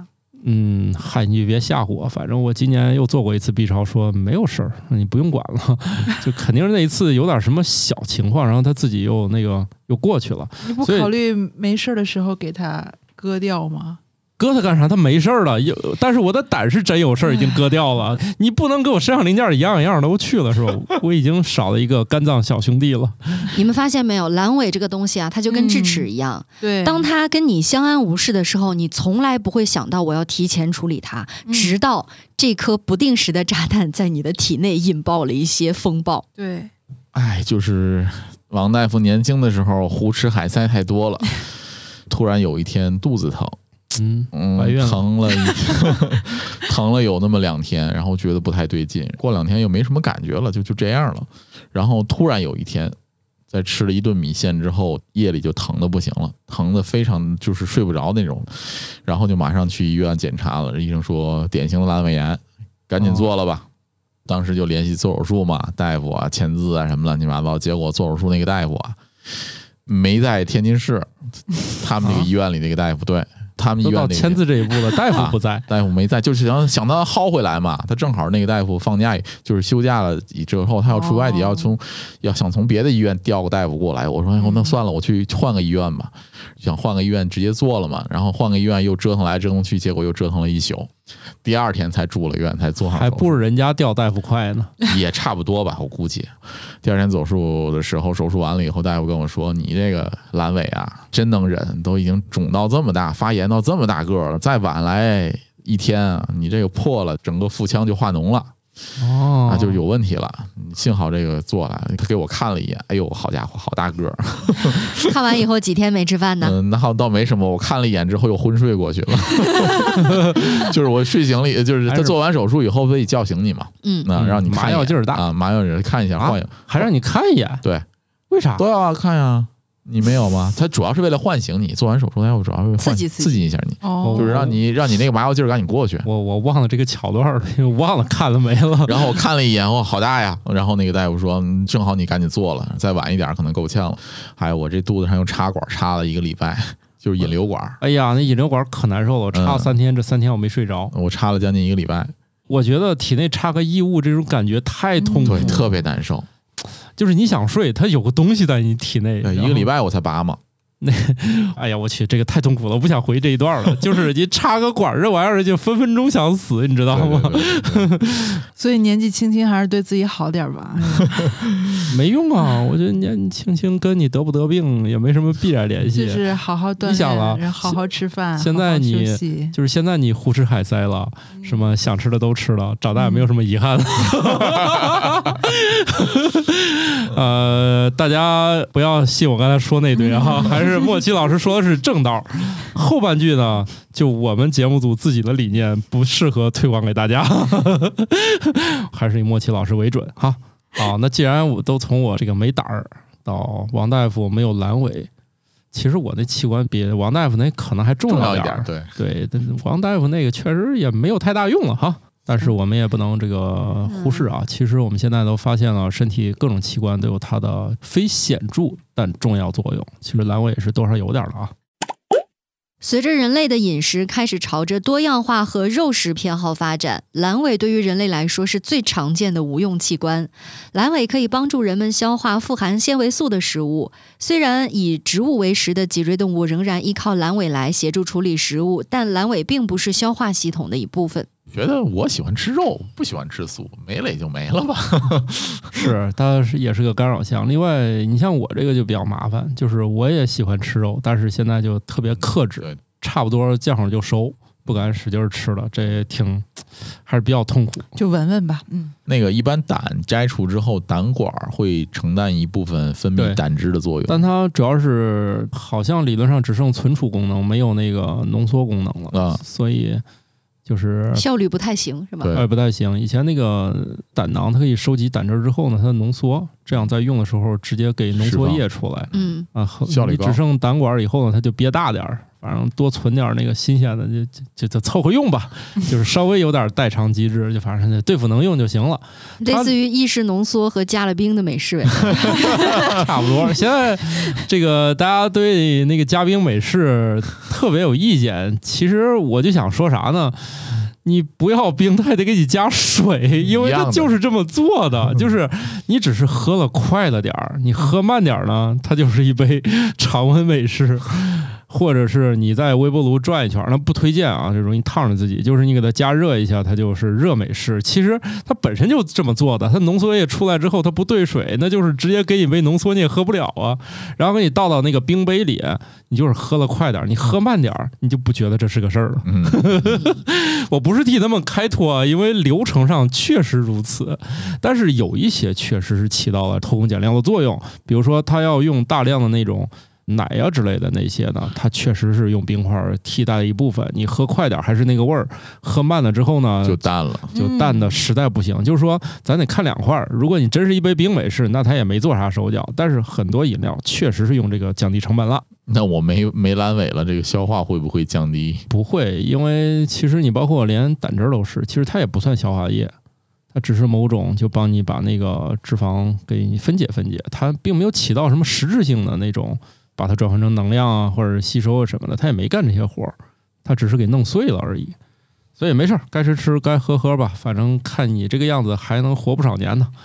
嗯，嗨，你就别吓唬我，反正我今年又做过一次 B 超，说没有事儿，你不用管了，就肯定是那一次有点什么小情况，然后他自己又那个又过去了。你不考虑没事儿的时候给他割掉吗？割它干啥？它没事儿了，有，但是我的胆是真有事儿，已经割掉了。你不能给我身上零件一样一样的都去了，是吧？我已经少了一个肝脏小兄弟了。你们发现没有，阑尾这个东西啊，它就跟智齿一样，对，当它跟你相安无事的时候，你从来不会想到我要提前处理它，嗯直到这颗不定时的炸弹在你的体内引爆了一些风暴。对，哎，就是王大夫年轻的时候胡吃海塞太多了，突然有一天肚子疼，嗯，疼了一 疼了有那么两天，然后觉得不太对劲，过两天又没什么感觉了，就就这样了。然后突然有一天，在吃了一顿米线之后，夜里就疼的不行了，疼的非常就是睡不着那种，然后就马上去医院检查了，医生说典型的阑尾炎，赶紧做了吧。当时就联系做手术嘛，大夫啊签字啊什么乱七八糟，结果做手术那个大夫啊没在天津市，他们那个医院里那个大夫，对他们医院那个签字这一步了，大夫不在。大夫没在，就是想想他薅回来嘛。他正好那个大夫放假，就是休假了之后，他要出外地，哦要从要想从别的医院调个大夫过来。我说，哎呦，那算了，我去换个医院吧。想换个医院直接做了嘛，然后换个医院又折腾来折腾去，结果又折腾了一宿。第二天才住了院，才做上，还不如人家调大夫快呢。也差不多吧，我估计。第二天手术的时候，手术完了以后，大夫跟我说：“你这个阑尾啊，真能忍，都已经肿到这么大，发炎到这么大个儿了，再晚来一天啊，你这个破了，整个腹腔就化脓了，哦啊，就是有问题了。幸好这个做了，他给我看了一眼，哎呦，好家伙，好大个儿。看完以后几天没吃饭呢？嗯，那好倒没什么，我看了一眼之后又昏睡过去了。就是我睡醒了，就是他做完手术以后得叫醒你嘛，嗯，那让你麻药劲儿大啊，麻药劲儿看一下，啊换一还让你看一眼，对。为啥？都要啊，看呀。你没有吗？他主要是为了唤醒你，做完手术，它要主要是为了唤刺激刺激刺激一下你，哦，就是让你让你那个麻药劲儿赶紧过去。我我忘了这个桥段了，忘了看了没了。然后我看了一眼，哇，好大呀！然后那个大夫说，嗯正好你赶紧做了，再晚一点可能够呛了。还有我这肚子上用插管插了一个礼拜，就是引流管，哎呀，那引流管可难受了，我插了嗯三天，这三天我没睡着。我插了将近一个礼拜，我觉得体内插个异物这种感觉太痛苦了，对，特别难受。就是你想睡，它有个东西在你体内，对，一个礼。拜我才拔嘛。那 哎呀，我去，这个太痛苦了，我不想回这一段了。就是你插个管儿这玩意儿，就分分钟想死，你知道吗？对对对对 所以年纪轻轻还是对自己好点儿吧。没用啊，我觉得年纪轻轻跟你得不得病也没什么必然联系。就是好好锻你想了炼，然后好好吃饭，现在你就是现在你胡吃海塞了，什么想吃的都吃了，长大也没有什么遗憾了。呃，大家不要信我刚才说那堆哈，还是莫奇老师说的是正道。后半句呢，就我们节目组自己的理念不适合推广给大家，还是以莫奇老师为准哈。啊，那既然我都从我这个没胆儿到王大夫没有阑尾，其实我那器官比王大夫那可能还重重要点儿要一点，。对，对，王大夫那个确实也没有太大用了哈。但是我们也不能这个忽视啊。其实我们现在都发现了，身体各种器官都有它的非显著但重要作用。其实阑尾也是多少有点儿的啊。随着人类的饮食开始朝着多样化和肉食偏好发展，阑尾对于人类来说是最常见的无用器官。阑尾可以帮助人们消化富含纤维素的食物。虽然以植物为食的脊椎动物仍然依靠阑尾来协助处理食物，但阑尾并不是消化系统的一部分。觉得我喜欢吃肉，不喜欢吃素，没了也就没了吧。是，它是也是个干扰项。另外，你像我这个就比较麻烦，就是我也喜欢吃肉，但是现在就特别克制，对，差不多见好就收，不敢使劲儿吃了，这也挺还是比较痛苦。就闻闻吧，嗯，那个一般胆摘除之后，胆管会承担一部分分泌胆汁的作用。但它主要是好像理论上只剩存储功能，没有那个浓缩功能了，啊所以就是效率不太行，是吧？对呃不太行。以前那个胆囊它可以收集胆汁之后呢，它浓缩，这样在用的时候直接给浓缩液出来嗯，啊。效率你只剩胆管以后呢，它就憋大点儿，反正多存点那个新鲜的，就就就就凑合用吧，就是稍微有点代偿机制，就反正对付能用就行了。类似于意式浓缩和加了冰的美式呗。差不多。现在这个大家对那个加冰美式特别有意见，其实我就想说啥呢？你不要冰，它还得给你加水，因为它一样的就是这么做的。就是你只是喝了快了点儿，你喝慢点儿呢，它就是一杯常温美式。或者是你在微波炉转一圈儿，那不推荐啊，就容易烫着自己。就是你给它加热一下，它就是热美式。其实它本身就这么做的，它浓缩液出来之后，它不兑水，那就是直接给你杯浓缩，你也喝不了啊。然后给你倒到那个冰杯里，你就是喝了快点儿，你喝慢点儿，你就不觉得这是个事儿了。嗯，我不是替他们开脱啊，因为流程上确实如此，但是有一些确实是起到了偷工减料的作用，比如说他要用大量的那种。奶呀、之类的那些呢，它确实是用冰块儿替代了一部分。你喝快点儿还是那个味儿，喝慢了之后呢，就淡了。就淡的实在不行。就是说，咱得看两块儿。如果你真是一杯冰美式，那它也没做啥手脚。但是很多饮料确实是用这个降低成本了。那我没没阑尾了，这个消化会不会降低？不会，因为其实你包括连胆汁儿都是，其实它也不算消化液，它只是某种就帮你把那个脂肪给你分解分解，它并没有起到什么实质性的那种把它转换成能量啊或者吸收啊什么的，他也没干这些活儿，他只是给弄碎了而已。所以没事儿，该吃吃，该喝喝吧，反正看你这个样子还能活不少年呢。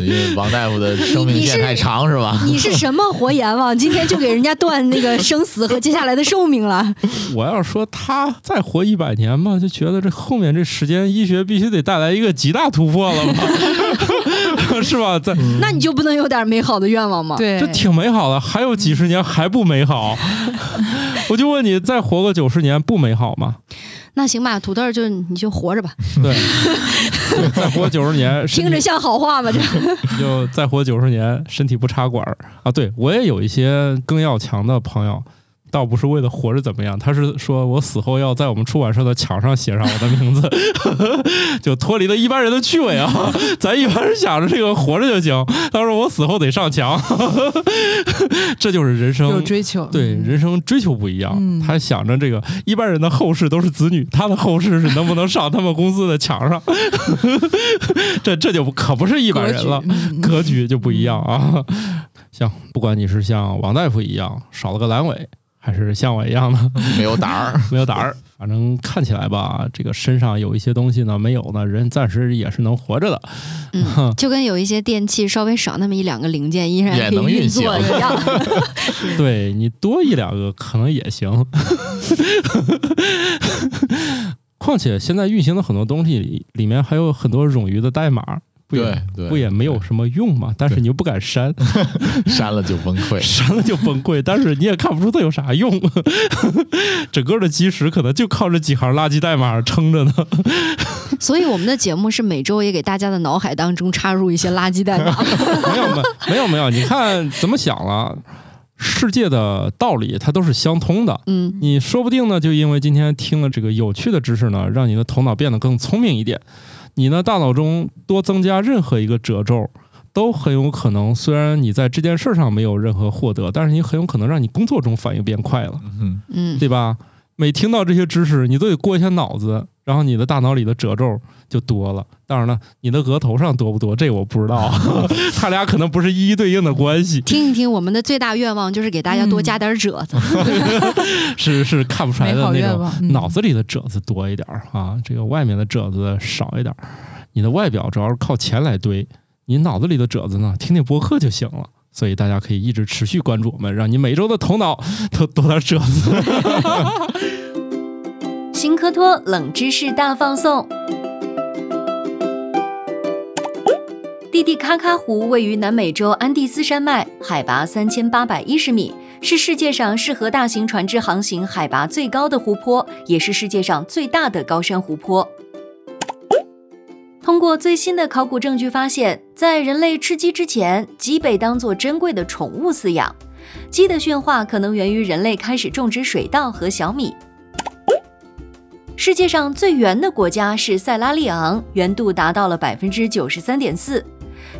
因为王大夫的生命线太长是吧？你是什么活阎王？今天就给人家断那个生死和接下来的寿命了。我要说他再活一百年吧，就觉得这后面这时间医学必须得带来一个极大突破了吧，是吧？在那你就不能有点美好的愿望吗？，对，就挺美好的，还有几十年还不美好？我就问你，再活个九十年不美好吗？那行吧，土豆就你就活着吧，对，对 再活九十年，听着像好话吗？这就再活九十年，身体不插管儿啊！对我也有一些更要强的朋友，倒不是为了活着怎么样，他是说我死后要在我们出版社的墙上写上我的名字，就脱离了一般人的趣味啊！咱一般人想着这个活着就行，他说我死后得上墙，这就是人生有追求，对嗯人生追求不一样，嗯他想着这个一般人的后世都是子女，他的后世是能不能上他们公司的墙上，这这就可不是一般人了，嗯格局就不一样啊。像，不管你是像王大夫一样少了个阑尾，还是像我一样的 没有胆儿。没有胆儿，反正看起来吧，这个身上有一些东西呢没有呢，人暂时也是能活着的。嗯，就跟有一些电器稍微少那么一两个零件，依然也能运行作一样。对你多一两个可能也行。况且现在运行的很多东西里里面还有很多冗余的代码，不也对对，不也没有什么用嘛？但是你又不敢删，删了就崩溃。删了就崩溃。但是你也看不出它有啥用，整个的基石可能就靠这几行垃圾代码撑着呢。所以我们的节目是每周也给大家的脑海当中插入一些垃圾代码。没有没没有没有，你看怎么想了？世界的道理它都是相通的。嗯，你说不定呢，就因为今天听了这个有趣的知识呢，让你的头脑变得更聪明一点。你呢，大脑中多增加任何一个褶皱，都很有可能，虽然你在这件事上没有任何获得，但是你很有可能让你工作中反应变快了，嗯，嗯，对吧？每听到这些知识，你都得过一下脑子，然后你的大脑里的褶皱就多了。当然了，你的额头上多不多，这我不知道，他俩可能不是一一对应的关系，听一听，我们的最大愿望就是给大家多加点褶子。是是看不出来好的那种脑子里的褶子多一点儿啊，这个外面的褶子少一点儿。你的外表主要是靠钱来堆，你脑子里的褶子呢，听听播客就行了。所以大家可以一直持续关注我们，让你每周的头脑都多点褶子。新科托冷知识大放送。蒂蒂卡卡湖位于南美洲安第斯山脉，海拔三千八百一十米，是世界上适合大型船只航行、海拔最高的湖泊，也是世界上最大的高山湖泊。通过最新的考古证据发现，在人类吃鸡之前，鸡被当作珍贵的宠物饲养。鸡的驯化可能源于人类开始种植水稻和小米。世界上最圆的国家是塞拉利昂，圆度达到了百分之九十三点四。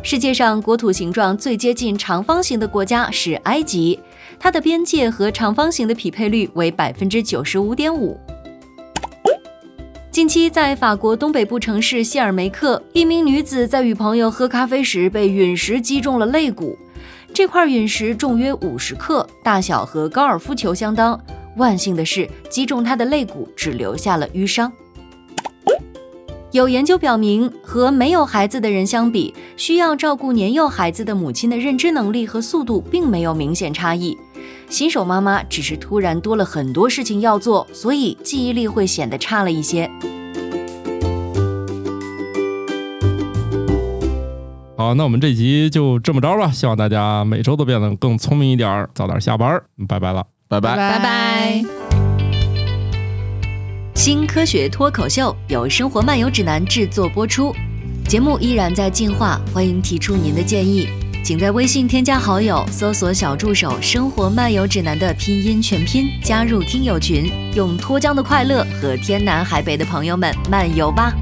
世界上国土形状最接近长方形的国家是埃及，它的边界和长方形的匹配率为百分之九十五点五。近期，在法国东北部城市谢尔梅克，一名女子在与朋友喝咖啡时被陨石击中了肋骨。这块陨石重约五十克，大小和高尔夫球相当。万幸的是，击中他的肋骨只留下了淤伤。有研究表明，和没有孩子的人相比，需要照顾年幼孩子的母亲的认知能力和速度并没有明显差异。新手妈妈只是突然多了很多事情要做，所以记忆力会显得差了一些。好，那我们这集就这么着吧。希望大家每周都变得更聪明一点儿，早点下班。拜拜了，拜拜。拜拜。新科学脱口秀由《生活漫游指南》制作播出，节目依然在进化，欢迎提出您的建议，请在微信添加好友，搜索小助手“生活漫游指南”的拼音全拼，加入听友群，用脱缰的快乐和天南海北的朋友们漫游吧。